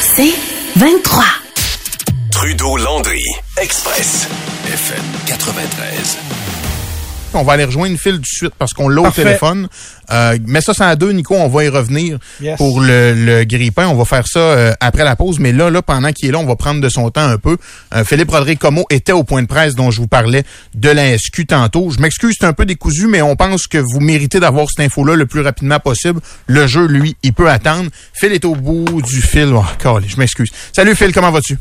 C'est 23. Trudeau-Landry, Express, FM 93. On va aller rejoindre Phil tout de suite parce qu'on l'a au téléphone. Euh, mets ça à deux, Nico, on va y revenir Yes. pour le, le grille-pain. On va faire ça euh, après la pause. Mais là, là, pendant qu'il est là, on va prendre de son temps un peu. Euh, Philippe Rodrigue Como était au point de presse dont je vous parlais de la SQ tantôt. Je m'excuse, c'est un peu décousu, mais on pense que vous méritez d'avoir cette info-là le plus rapidement possible. Le jeu, lui, il peut attendre. Phil est au bout du fil. Oh, calé, je m'excuse. Salut Phil, comment vas-tu?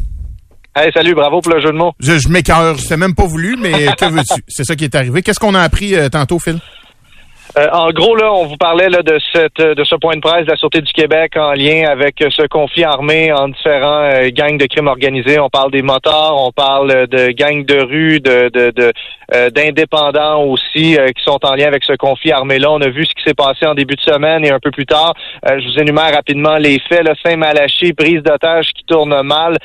Hey, salut, bravo pour le jeu de mots. Je, je m'écœure, même pas voulu, mais que veux-tu? C'est ça qui est arrivé. Qu'est-ce qu'on a appris euh, tantôt, Phil? Euh, en gros, là, on vous parlait là, de cette de ce point de presse de la Sûreté du Québec en lien avec ce conflit armé en différents euh, gangs de crimes organisés. On parle des motards, on parle de gangs de rue, de de, de, euh, d'indépendants aussi qui sont en lien avec ce conflit armé-là. On a vu ce qui s'est passé en début de semaine et un peu plus tard. Je vous énumère rapidement les faits. Saint-Malachie, prise d'otage qui tourne mal,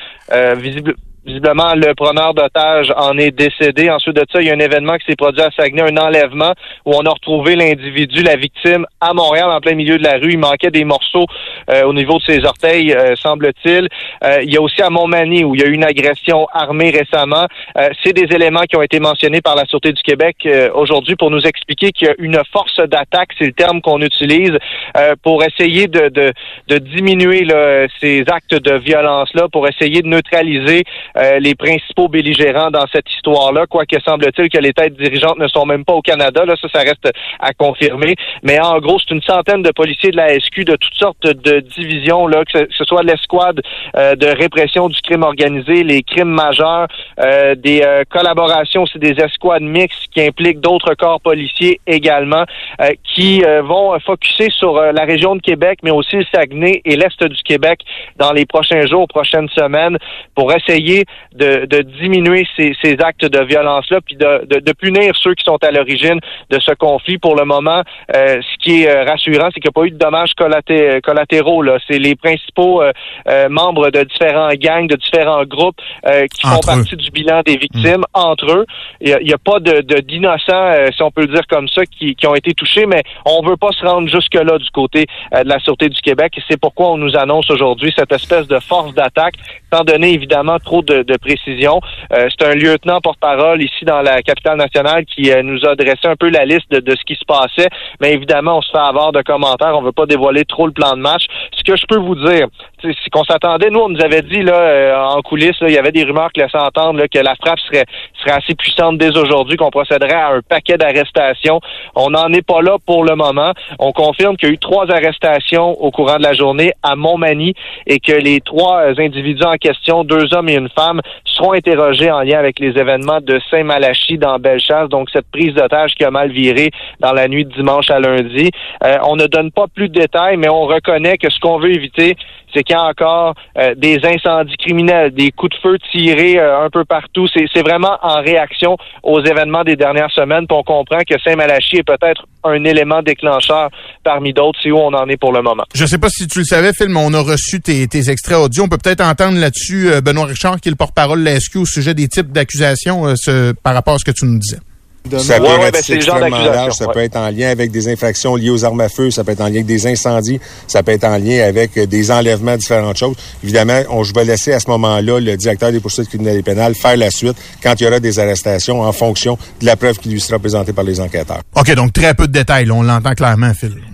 visible Visiblement, le preneur d'otage en est décédé. Ensuite de ça, il y a un événement qui s'est produit à Saguenay, un enlèvement où on a retrouvé l'individu, la victime, à Montréal, en plein milieu de la rue. Il manquait des morceaux euh, au niveau de ses orteils, euh, semble-t-il. Euh, il y a aussi à Montmagny où il y a eu une agression armée récemment. Euh, C'est des éléments qui ont été mentionnés par la Sûreté du Québec euh, aujourd'hui pour nous expliquer qu'il y a une force d'attaque, c'est le terme qu'on utilise, euh, pour essayer de, de, de diminuer là, ces actes de violence-là, pour essayer de neutraliser euh, les principaux belligérants dans cette histoire-là, quoique semble-t-il que les têtes dirigeantes ne sont même pas au Canada. Là, ça, ça reste à confirmer. Mais en gros, c'est une centaine de policiers de la SQ de toutes sortes de divisions, là, que ce, soit l'escouade euh, de répression du crime organisé, les crimes majeurs, euh, des euh, collaborations, c'est des escouades mixtes qui impliquent d'autres corps policiers également, euh, qui vont focuser sur la région de Québec, mais aussi le Saguenay et l'Est du Québec dans les prochains jours, prochaines semaines, pour essayer de, de diminuer ces, ces actes de violence-là, puis de, de, de punir ceux qui sont à l'origine de ce conflit. Pour le moment, euh, ce qui est euh, rassurant, c'est qu'il n'y a pas eu de dommages collaté- collatéraux. Là, c'est les principaux euh, euh, membres de différents gangs, de différents groupes euh, qui Entre font eux. partie du bilan des victimes entre eux. Il n'y a, pas de d'innocents, euh, si on peut le dire comme ça, qui, qui ont été touchés, mais on veut pas se rendre jusque-là du côté euh, de la Sûreté du Québec. Et c'est pourquoi on nous annonce aujourd'hui cette espèce de force d'attaque, sans donner évidemment trop de, de précision. Euh, c'est un lieutenant porte-parole ici dans la capitale nationale qui euh, nous a dressé un peu la liste de, de ce qui se passait, mais évidemment, on se fait avoir de commentaires. On veut pas dévoiler trop le plan de match. Ce que je peux vous dire, c'est qu'on s'attendait, nous, on nous avait dit là euh, en coulisses, là, il y avait des rumeurs qui laissaient entendre là, que la frappe serait, serait assez puissante dès aujourd'hui, qu'on procéderait à un paquet d'arrestations. On n'en est pas là pour le moment. On confirme qu'il y a eu trois arrestations au courant de la journée à Montmagny et que les trois individus en question, deux hommes et une femme, seront interrogés en lien avec les événements de Saint-Malachie dans Bellechasse, donc cette prise d'otage qui a mal viré dans la nuit de dimanche à lundi. Euh, on ne donne pas plus de détails, mais on reconnaît que ce qu'on veut éviter, c'est qu'il y a encore euh, des incendies criminels, des coups de feu tirés euh, un peu partout. C'est vraiment en réaction aux événements des dernières semaines. Puis on comprend que Saint-Malachie est peut-être un élément déclencheur parmi d'autres. C'est où on en est pour le moment. Je sais pas si tu le savais, Phil, mais on a reçu tes, tes extraits audio. On peut peut-être entendre là-dessus euh, Benoît Richard, qui est le porte-parole de la au sujet des types d'accusations par rapport à ce que tu nous disais. Ça peut Ouais, ben, c'est extrêmement large. Ça ouais. peut être en lien avec des infractions liées aux armes à feu. Ça peut être en lien avec des incendies. Ça peut être en lien avec euh, des enlèvements, différentes choses. Évidemment, on, je vais laisser à ce moment-là le directeur des poursuites criminelles et pénales faire la suite quand il y aura des arrestations en fonction de la preuve qui lui sera présentée par les enquêteurs. OK, donc très peu de détails. là, on l'entend clairement, Phil.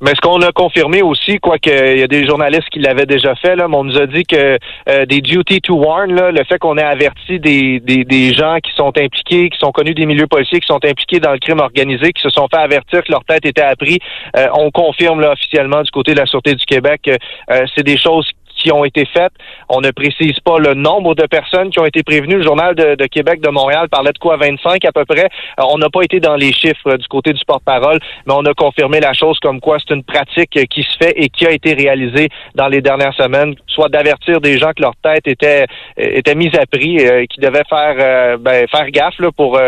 Mais ce qu'on a confirmé aussi, quoique il y a des journalistes qui l'avaient déjà fait, là, mais on nous a dit que euh, des duty to warn, là, le fait qu'on ait averti des, des, des gens qui sont impliqués, qui sont connus des milieux policiers, qui sont impliqués dans le crime organisé, qui se sont fait avertir que leur tête était apprise, euh, on confirme là, officiellement du côté de la Sûreté du Québec que euh, c'est des choses qui ont été faites. On ne précise pas le nombre de personnes qui ont été prévenues. Le journal de, Québec de Montréal parlait de quoi? 25 à peu près. Euh, on n'a pas été dans les chiffres du côté du porte-parole, mais on a confirmé la chose comme quoi c'est une pratique qui se fait et qui a été réalisée dans les dernières semaines, soit d'avertir des gens que leur tête était était mise à prix, et qui devaient faire ben, faire gaffe là, pour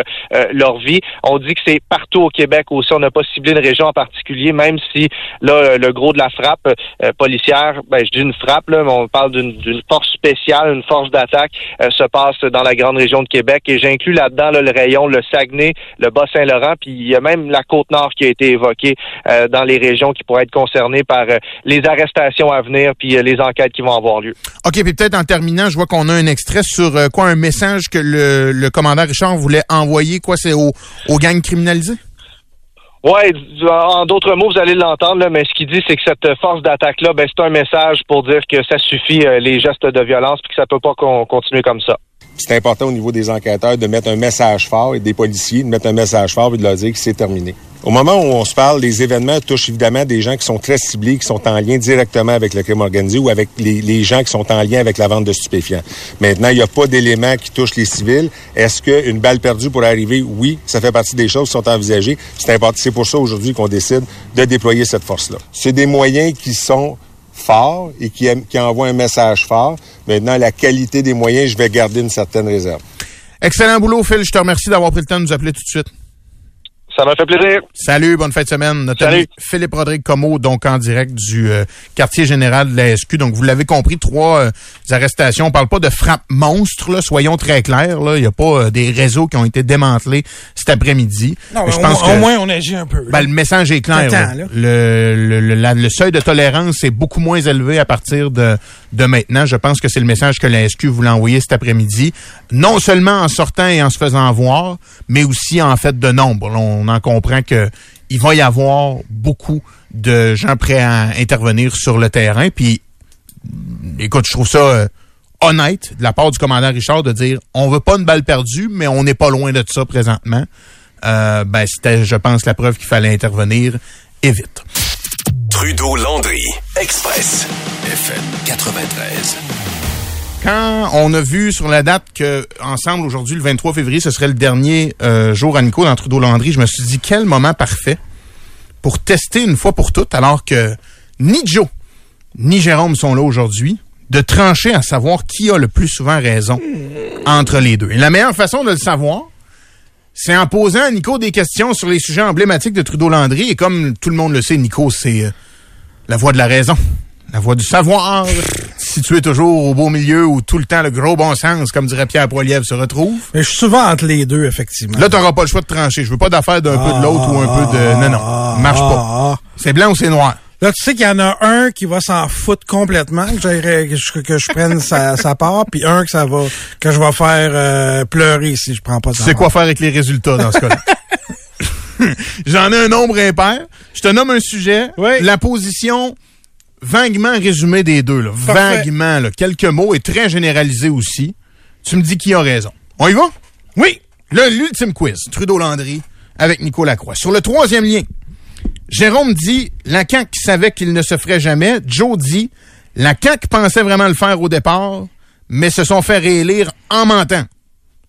leur vie. On dit que c'est partout au Québec aussi. On n'a pas ciblé une région en particulier, même si là le gros de la frappe policière, ben je dis une frappe là, mais on parle d'une force spéciale, une force d'attaque se passe dans la grande région de Québec et j'inclus là-dedans le rayon le Saguenay, le Bas-Saint-Laurent, puis il y a même la Côte-Nord qui a été évoquée euh, dans les régions qui pourraient être concernées par euh, les arrestations à venir puis euh, les enquêtes qui vont avoir lieu. OK, puis peut-être en terminant, je vois qu'on a un extrait sur quoi un message que le, le commandant Richard voulait envoyer quoi c'est aux, aux gangs criminalisés Ouais, en d'autres mots, vous allez l'entendre, mais ce qu'il dit, c'est que cette force d'attaque-là, ben, c'est un message pour dire que ça suffit les gestes de violence, puis que ça peut pas continuer comme ça c'est important au niveau des enquêteurs de mettre un message fort et des policiers de mettre un message fort et de leur dire que c'est terminé. Au moment où on se parle, les événements touchent évidemment des gens qui sont très ciblés, qui sont en lien directement avec le crime organisé ou avec les, gens qui sont en lien avec la vente de stupéfiants. Maintenant, il n'y a pas d'éléments qui touchent les civils. Est-ce qu'une balle perdue pourrait arriver? Oui, ça fait partie des choses qui sont envisagées. C'est important. C'est pour ça aujourd'hui qu'on décide de déployer cette force-là. C'est des moyens qui sont fort et qui, qui envoie un message fort. Maintenant, la qualité des moyens, je vais garder une certaine réserve. Excellent boulot, Phil. Je te remercie d'avoir pris le temps de nous appeler tout de suite. Ça m'a fait plaisir. Salut, bonne fin de semaine. Notre Salut. Philippe Rodrigue Como, donc en direct du euh, quartier général de la SQ. Donc, vous l'avez compris, trois euh, arrestations. On parle pas de frappe monstre, là, soyons très clairs. Là. Il n'y a pas euh, des réseaux qui ont été démantelés cet après-midi. Non, je pense au, moins, on agit un peu. Ben, le message est clair. Le, le, le, seuil de tolérance est beaucoup moins élevé à partir de, de maintenant. Je pense que c'est le message que la SQ voulait envoyer cet après-midi. Non seulement en sortant et en se faisant voir, mais aussi en fait de nombre on en comprend que il va y avoir beaucoup de gens prêts à intervenir sur le terrain. Puis, écoute, je trouve ça euh, honnête de la part du commandant Richard de dire on veut pas une balle perdue, mais on n'est pas loin de ça présentement. Euh, ben, c'était, je pense, la preuve qu'il fallait intervenir et vite. Trudeau Landry, Express, FM 93 quand on a vu sur la date que ensemble aujourd'hui le 23 février ce serait le dernier euh, jour à Nico dans Trudeau Landry, je me suis dit quel moment parfait pour tester une fois pour toutes alors que ni Joe ni Jérôme sont là aujourd'hui de trancher à savoir qui a le plus souvent raison entre les deux. Et la meilleure façon de le savoir, c'est en posant à Nico des questions sur les sujets emblématiques de Trudeau Landry et comme tout le monde le sait, Nico c'est euh, la voix de la raison. La voix du savoir, située toujours au beau milieu où tout le temps le gros bon sens, comme dirait Pierre Poilievre, se retrouve. Mais je suis souvent entre les deux, effectivement. Là, t'auras pas le choix de trancher. Je veux pas d'affaire d'un peu de l'autre ou un peu de... Non, non, marche pas. C'est blanc ou c'est noir? Là, tu sais qu'il y en a un qui va s'en foutre complètement, que, que, je, que je prenne sa, sa, part, puis un que ça va que je vais faire euh, pleurer si je prends pas ça. C'est quoi faire avec les résultats dans ce cas-là? J'en ai un nombre impair. Je te nomme un sujet. Oui. La position vaguement résumé des deux, là. vaguement, là. quelques mots et très généralisé aussi. Tu me dis qui a raison. On y va? Oui. L'ultime quiz, Trudeau-Landry avec Nicolas Lacroix. Sur le troisième lien, Jérôme dit la CAQ savait qu'il ne se ferait jamais. Joe dit la CAQ pensait vraiment le faire au départ, mais se sont fait réélire en mentant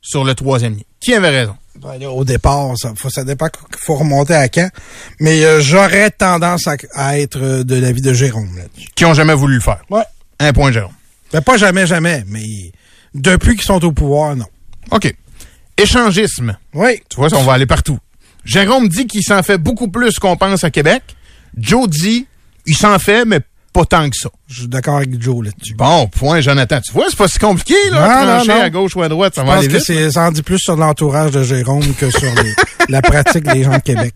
sur le troisième lien. Qui avait raison? Ben, au départ, ça, faut, ça dépend qu'il faut remonter à quand. Mais euh, j'aurais tendance à, être euh, de l'avis de Jérôme là-dessus. Qui ont jamais voulu le faire. Ouais. Un point, Jérôme. Ben, pas jamais, jamais, mais depuis qu'ils sont au pouvoir, non. OK. Échangisme. Oui. Tu vois, on va aller partout. Jérôme dit qu'il s'en fait beaucoup plus qu'on pense à Québec. Joe dit, il s'en fait, mais pas tant que ça. Je suis d'accord avec Joe là-dessus. Bon, point, Jonathan. Tu vois, c'est pas si compliqué, là, non, non, à gauche ou à droite. Ça Je va pense aller que vite. ça en dit plus sur l'entourage de Jérôme que sur les- la pratique des gens de Québec.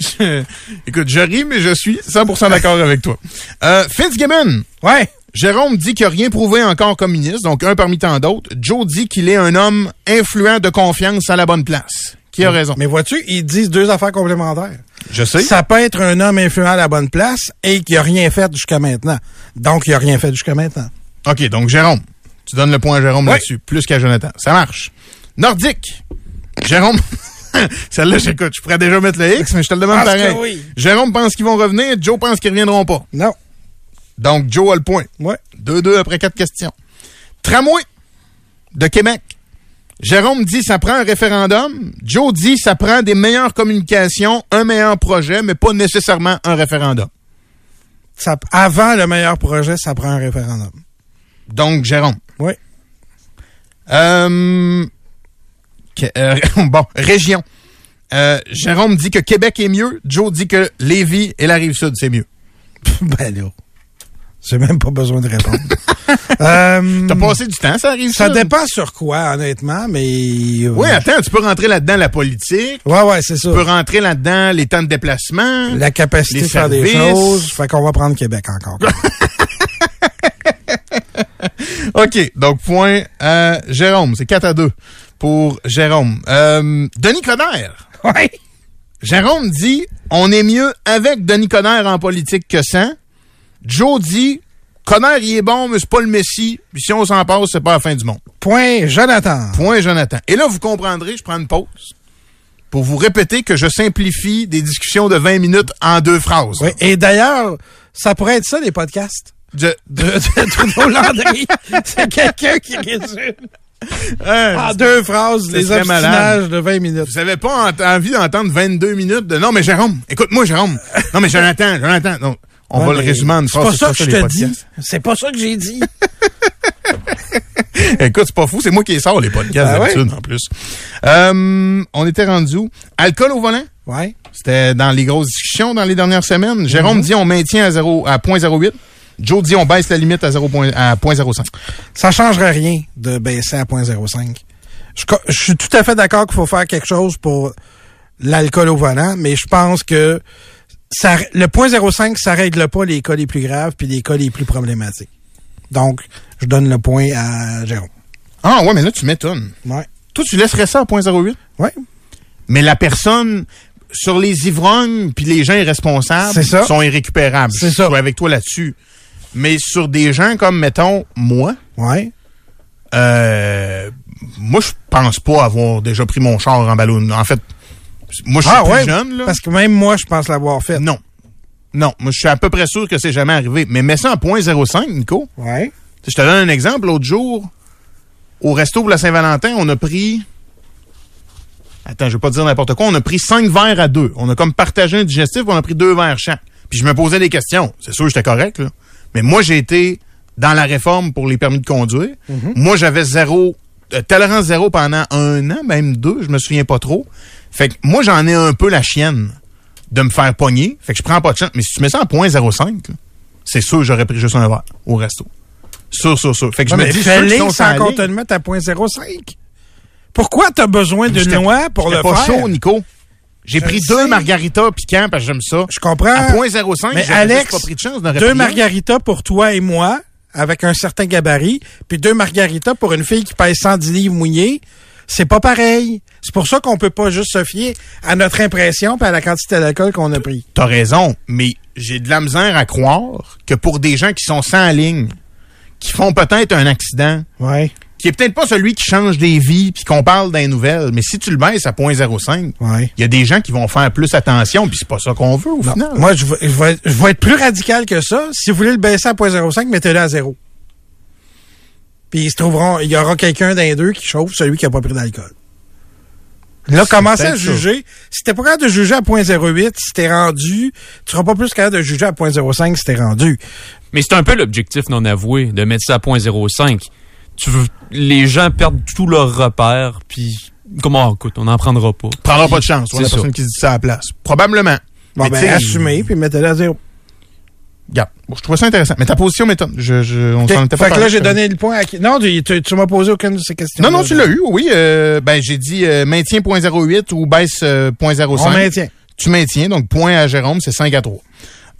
Je- Écoute, je ris, mais je suis 100% d'accord avec toi. Euh, Fitzgibbon. Ouais. Jérôme dit qu'il n'a rien prouvé encore comme ministre, donc un parmi tant d'autres. Joe dit qu'il est un homme influent de confiance à la bonne place. Qui a raison? Mais vois-tu, ils disent deux affaires complémentaires. Je sais. Ça peut être un homme influent à la bonne place et qui a rien fait jusqu'à maintenant. Donc, il a rien fait jusqu'à maintenant. OK, donc Jérôme. Tu donnes le point à Jérôme Oui. là-dessus, plus qu'à Jonathan. Ça marche. Nordique. Jérôme. Celle-là, j'écoute. Je pourrais déjà mettre le X, mais je te le demande pareil. oui. Jérôme pense qu'ils vont revenir. Joe pense qu'ils reviendront pas. Non. Donc, Joe a le point. Ouais. 2-2 après quatre questions. Tramway de Québec. Jérôme dit ça prend un référendum. Joe dit ça prend des meilleures communications, un meilleur projet, mais pas nécessairement un référendum. Ça- avant le meilleur projet, ça prend un référendum. Donc, Jérôme. Oui. Euh, que- euh, bon, région. Euh, Jérôme dit que Québec est mieux. Joe dit que Lévis et la Rive-Sud, c'est mieux. ben là. J'ai même pas besoin de répondre. Euh, T'as passé du temps, ça arrive ça dépend sur quoi, honnêtement, mais. euh, Oui, attends, tu peux rentrer là-dedans la politique. Ouais, ouais, c'est ça. Tu peux rentrer là-dedans les temps de déplacement. La capacité de faire des choses. Fait qu'on va prendre Québec encore. OK, donc point à Jérôme. C'est 4 à 2 pour Jérôme. Euh, Denis Coderre. ouais. Jérôme dit on est mieux avec Denis Coderre en politique que sans. Joe dit Coderre, il est bon, mais c'est pas le Messie. Puis si on s'en passe, c'est pas la fin du monde. Point Jonathan. Point Jonathan. Et là, vous comprendrez, je prends une pause pour vous répéter que je simplifie des discussions de 20 minutes en deux phrases. Oui, et d'ailleurs, ça pourrait être ça, les podcasts. Je- De, de Trudeau Landry. C'est quelqu'un qui résume en deux phrases les obstinages de 20 minutes. Vous avez pas envie d'entendre 22 minutes de non, mais Jérôme, écoute-moi, Jérôme. Non, mais Jonathan, Jonathan. Non, on Ouais, va le résumer en une C'est phrase. pas ça que je te dis. C'est pas ça que j'ai dit. Écoute, c'est pas fou, c'est moi qui les sors les podcasts Ah ouais? d'habitude en plus. Euh, on était rendu où? Alcool au volant? Ouais. C'était dans les grosses discussions dans les dernières semaines. Mhm. Jérôme dit on maintient à 0 à 0.08. Joe dit on baisse la limite à 0. point- à 0.05. Ça changerait rien de baisser à 0.05. Je, co- je suis tout à fait d'accord qu'il faut faire quelque chose pour l'alcool au volant, mais je pense que ça, le 0.05, ça règle pas les cas les plus graves puis les cas les plus problématiques. Donc, je donne le point à Jérôme. Ah ouais, mais là tu m'étonnes. Ouais. Toi tu laisserais ça à 0.08? Ouais. Mais la personne sur les ivrognes puis les gens irresponsables C'est ça. sont irrécupérables. C'est Je ça. suis avec toi là-dessus. Mais sur des gens comme mettons moi, Ouais. euh, moi je pense pas avoir déjà pris mon char en ballon. En fait, moi je suis Ah plus ouais? jeune là. Parce que même moi, je pense l'avoir fait. Non. Non, moi je suis à peu près sûr que c'est jamais arrivé. Mais mets ça en 0.05, Nico. Ouais. Je te donne un exemple. L'autre jour, au resto pour la Saint-Valentin, on a pris. Attends, je vais pas dire n'importe quoi. On a pris cinq verres à deux. On a comme partagé un digestif, on a pris deux verres chaque. Puis je me posais des questions. C'est sûr que j'étais correct, là. Mais moi, j'ai été dans la réforme pour les permis de conduire. Moi, j'avais zéro, tolérance zéro pendant un an, même deux, je me souviens pas trop. Fait que moi, j'en ai un peu la chienne de me faire pogner. Fait que je prends pas de chance. Mais si tu mets ça en 0.05, là, c'est sûr que j'aurais pris juste un verre au resto. Sûr, sûr, sûr. Fait que je me dis, fais-les sont sans mette à 0.05. Pourquoi t'as besoin d'une j'étais- loi pour le pas faire? chaud, Nico. J'ai pris deux margaritas piquants parce que j'aime ça. Je comprends. À 0.05, Mais j'aurais Alex, juste pas pris de chance. deux margaritas pour toi et moi, avec un certain gabarit, puis deux margaritas pour une fille qui pèse 110 livres mouillés, c'est pas pareil. C'est pour ça qu'on peut pas juste se fier à notre impression puis à la quantité d'alcool qu'on a pris. T'as raison, mais j'ai de la misère à croire que pour des gens qui sont sans ligne, qui font peut-être un accident, Ouais. Qui est peut-être pas celui qui change des vies puis qu'on parle d'un nouvelles, mais si tu le baisses à 0.05, Ouais. il y a des gens qui vont faire plus attention puis c'est pas ça qu'on veut au Non. final. Moi, je vais, je, vais, je vais être plus radical que ça. Si vous voulez le baisser à 0.05, mettez-le à zéro. Puis ils se trouveront, il y aura quelqu'un d'un deux qui chauffe celui qui a pas pris d'alcool. Là, commencez à peut-être ça. juger? Si t'es pas capable de juger à 0.08, si t'es rendu, tu seras pas plus capable de juger à 0.05 si t'es rendu. Mais c'est un peu l'objectif non avoué de mettre ça à 0.05. Tu veux, les gens perdent tous leurs repères, puis comment, écoute, on n'en prendra pas. Prendra pas de chance, C'est la personne qui se dit ça à la place. Probablement. Bon, Mais ben, tu sais, assumez, puis mettez-le à zéro. Bon, je trouvais ça intéressant. Mais ta position m'étonne. Je, je, on s'en était pas Fait que là, j'ai donné le point à qui? Non, tu, tu, tu m'as posé aucune de ces questions. Non, non, tu l'as eu, oui. Euh, ben, j'ai dit euh, maintien 0.08 ou baisse euh, 0.05. On maintient. Tu maintiens, donc point à Jérôme, c'est 5 à 3.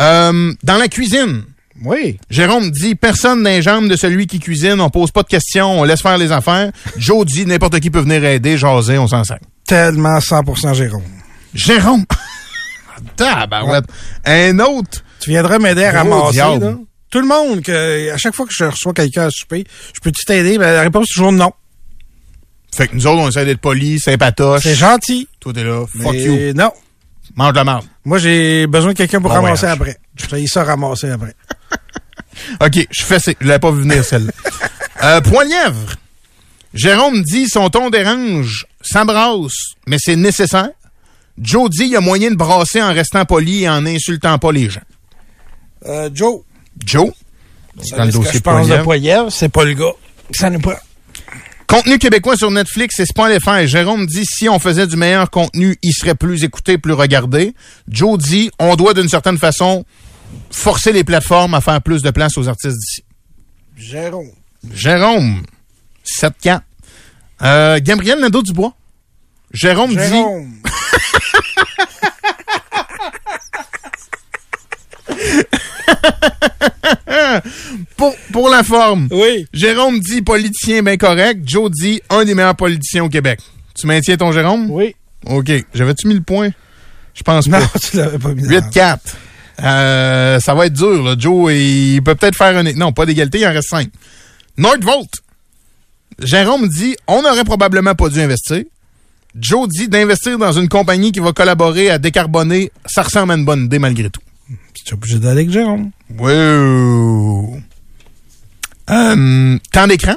Euh, dans la cuisine, Oui. Jérôme dit personne les jambes de celui qui cuisine, on pose pas de questions, on laisse faire les affaires. Joe dit n'importe qui peut venir aider, jaser, on s'en sert. Tellement 100% Jérôme. Jérôme! Tabarouette. Un autre. Tu viendras m'aider à ramasser, là? Tout le monde, que, à chaque fois que je reçois quelqu'un à souper, je peux-tu t'aider? Ben, la réponse est toujours non. Fait que nous autres, on essaie d'être polis, sympatoches. C'est gentil. Toi, t'es là. Fuck mais you. Non. Mange la marde. Moi, j'ai besoin de quelqu'un pour Bon ramasser voyage. après. Je failli ça ramasser après. OK, je fais. Je l'avais pas vu venir celle-là. euh, point lièvre. Jérôme dit son ton dérange, ça brasse, mais c'est nécessaire. Joe dit il y a moyen de brasser en restant poli et en insultant pas les gens. Euh, Joe. Joe? Ça, ce que je pense de Poilievre, c'est pas le gars. Ça nous prend. Contenu québécois sur Netflix, c'est pas les faire. Jérôme dit si on faisait du meilleur contenu, il serait plus écouté, plus regardé. Joe dit on doit d'une certaine façon forcer les plateformes à faire plus de place aux artistes d'ici. Jérôme. Jérôme. 7-4. Euh, Gabriel Nadeau-Dubois. Jérôme, Jérôme. dit... pour, pour la forme. Oui. Jérôme dit politicien bien correct. Joe dit un des meilleurs politiciens au Québec. Tu maintiens ton Jérôme? Oui. OK. J'avais-tu mis le point? Je pense Non, pas. tu l'avais pas mis. 8-4. Euh, ça va être dur, là. Joe, il peut peut-être faire un... Non, pas d'égalité, il en reste 5. Nordvolt. Jérôme dit, on n'aurait probablement pas dû investir. Joe dit d'investir dans une compagnie qui va collaborer à décarboner. Ça ressemble à une bonne idée malgré tout. Tu es obligé d'aller avec Jérôme. Wow. Euh, temps d'écran.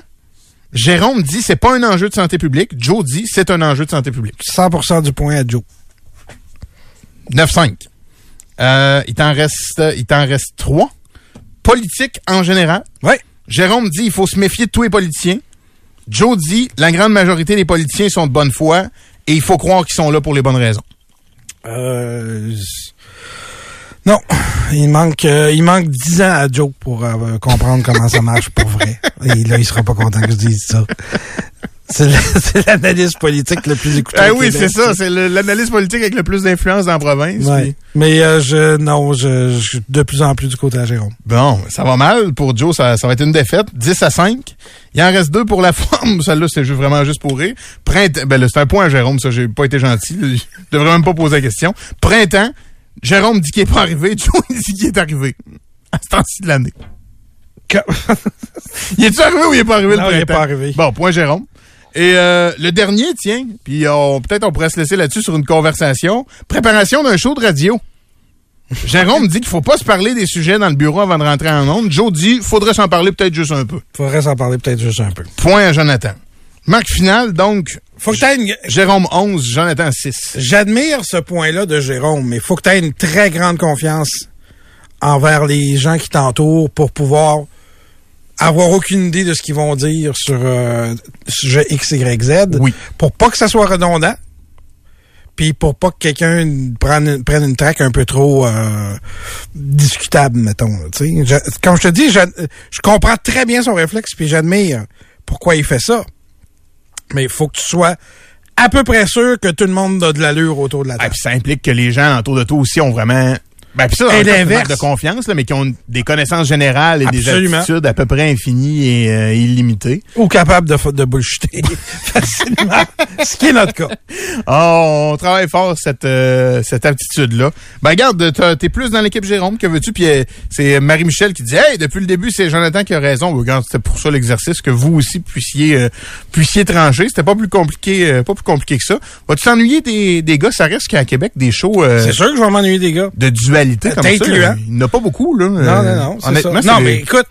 Jérôme dit c'est pas un enjeu de santé publique. Joe dit c'est un enjeu de santé publique. 100% du point à Joe. 9-5. Euh, il t'en reste, il t'en reste 3. Politique en général. Oui. Jérôme dit il faut se méfier de tous les politiciens. Joe dit la grande majorité des politiciens sont de bonne foi et il faut croire qu'ils sont là pour les bonnes raisons. Euh, non, il manque, euh, il manque 10 ans à Joe pour euh, comprendre comment ça marche pour vrai. Et là, il sera pas content que je dise ça. C'est la- c'est l'analyse politique le plus écoutée. Ah oui, c'est ça. C'est l'analyse politique avec le plus d'influence dans la province. Ouais. puis- Mais euh, je, non, je, je suis de plus en plus du côté à Jérôme. Bon, ça va mal. Pour Joe, ça, ça va être une défaite. 10 à 5. Il en reste deux pour la forme. Celle-là, c'est juste, vraiment juste pour rire. Printemps, ben c'est un point à Jérôme, ça, j'ai pas été gentil. Je devrais même pas poser la question. Printemps, Jérôme dit qu'il est pas arrivé. Joe, dit qu'il est arrivé. À ce temps-ci de l'année. il est-tu arrivé ou il est pas arrivé Non, le il est printemps? pas arrivé. Bon, point Jérôme. Et euh, le dernier, tiens, puis on- peut-être on pourrait se laisser là-dessus sur une conversation. Préparation d'un show de radio. Jérôme dit qu'il faut pas se parler des sujets dans le bureau avant de rentrer en onde. Joe dit faudrait s'en parler peut-être juste un peu. Faudrait s'en parler peut-être juste un peu. Point à Jonathan. Marque finale, donc. Faut que une- Jérôme 11, Jonathan 6. J'admire ce point-là de Jérôme, mais faut que tu aies une très grande confiance envers les gens qui t'entourent pour pouvoir avoir aucune idée de ce qu'ils vont dire sur euh, sujet X, Y, Z. Oui. Pour pas que ça soit redondant. Puis pour pas que quelqu'un prenne, prenne une traque un peu trop euh, discutable, mettons. là, tu sais. Je- comme je te dis, j'a- je comprends très bien son réflexe, puis j'admire pourquoi il fait ça. Mais il faut que tu sois à peu près sûr que tout le monde a de l'allure autour de la Ah, table. puis ça implique que les gens autour de toi aussi ont vraiment. Ben, puis ça, Et l'inverse. de confiance, là, mais qui ont des connaissances générales et Absolument. des attitudes à peu près infinies et euh, illimitées. Ou capable de, de bullshiter facilement. Ce qui est notre cas. Oh, on travaille fort cette euh, cette aptitude-là. Ben regarde, t'es plus dans l'équipe Jérôme que veux-tu, puis euh, c'est Marie-Michel qui dit Hey, depuis le début, c'est Jonathan qui a raison. Ben, Regarde, c'était pour ça l'exercice, que vous aussi puissiez euh, puissiez trancher. C'était pas plus compliqué, pas plus compliqué que ça. Vas-tu t'ennuyer des, des gars, ça reste qu'à Québec, des shows C'est sûr que je vais m'ennuyer des gars. de dualité comme ça. T'incluant. Il n'y en a pas beaucoup, là. Non, Euh, non, non, ça. honnêtement, Non, c'est- mais écoute,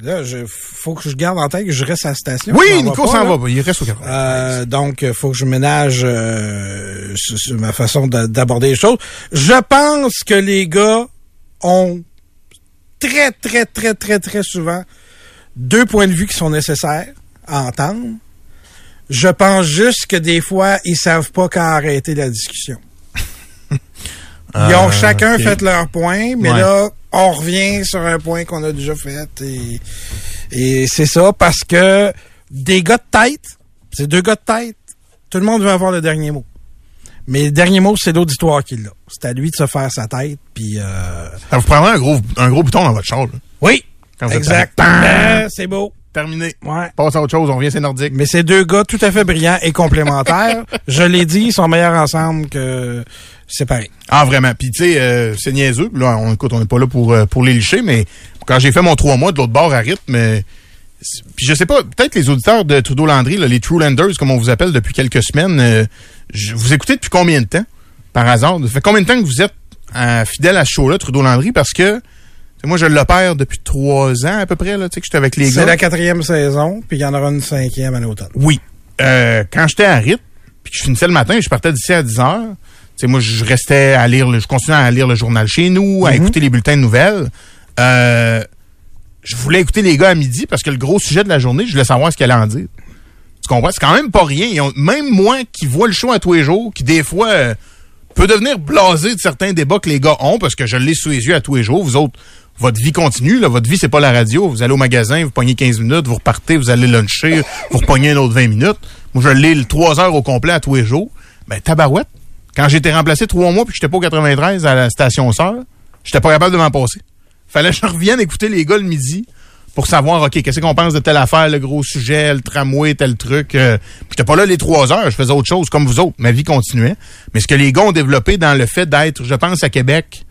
là, je, faut que je garde en tête que je reste à la station. Oui, Nico pas, s'en va. Il reste au 80. Euh, donc, il faut que je ménage euh, ma façon d'a- d'aborder les choses. Je pense que les gars ont très, très, très, très, très souvent deux points de vue qui sont nécessaires à entendre. Je pense juste que des fois, ils savent pas quand arrêter la discussion. Ils ont Euh, chacun fait leur point, mais Ouais. là, on revient sur un point qu'on a déjà fait. Et, et c'est ça parce que des gars de tête, c'est deux gars de tête, tout le monde veut avoir le dernier mot. Mais le dernier mot, c'est l'auditoire qui l'a. C'est à lui de se faire sa tête, puis... Euh... Ça vous prendra un gros, un gros bouton dans votre char, là. Oui, Quand vous exact. Euh, c'est beau. Terminé. Ouais. Passe à autre chose, on revient, c'est nordique. Mais c'est deux gars tout à fait brillants et complémentaires. Je l'ai dit, ils sont meilleurs ensemble que séparés. Ah, vraiment. Puis, tu sais, euh, c'est niaiseux. Là, on, écoute, on n'est pas là pour, euh, pour les licher, mais quand j'ai fait mon trois mois de l'autre bord à rythme, euh, puis je sais pas, peut-être les auditeurs de Trudeau-Landry, là, les True Landers, comme on vous appelle depuis quelques semaines, euh, vous écoutez depuis combien de temps, par hasard? Ça fait combien de temps que vous êtes fidèle à ce show-là, Trudeau-Landry? Parce que Moi, je l'opère depuis trois ans à peu près, là, tu sais, que j'étais avec les C'est gars. la quatrième saison, puis il y en aura une cinquième à l'automne. Oui. Euh, quand j'étais à RIT, puis que je finissais le matin, je partais d'ici à 10 heures. Tu sais, moi, je restais à lire, le, je continuais à lire le journal chez nous, à Mhm. écouter les bulletins de nouvelles. Euh, je voulais écouter les gars à midi parce que le gros sujet de la journée, je voulais savoir ce qu'elle allait en dire. Tu comprends? C'est quand même pas rien. Ils ont- même moi qui vois le show à tous les jours, qui des fois euh, peut devenir blasé de certains débats que les gars ont parce que je l'ai sous les yeux à tous les jours. Vous autres, votre vie continue. Là. Votre vie, c'est pas la radio. Vous allez au magasin, vous pognez 15 minutes, vous repartez, vous allez luncher, vous repognez un autre 20 minutes. Moi, je l'ai le 3 heures au complet à tous les jours. Ben, tabarouette. Quand été remplacé trois mois puis j'étais pas au 93 à la station sœur, j'étais pas capable de m'en passer. Fallait que je revienne écouter les gars le midi pour savoir, OK, qu'est-ce qu'on pense de telle affaire, le gros sujet, le tramway, tel truc. Euh, j'étais pas là les trois heures, je faisais autre chose comme vous autres. Ma vie continuait. Mais ce que les gars ont développé dans le fait d'être, je pense, à Québec,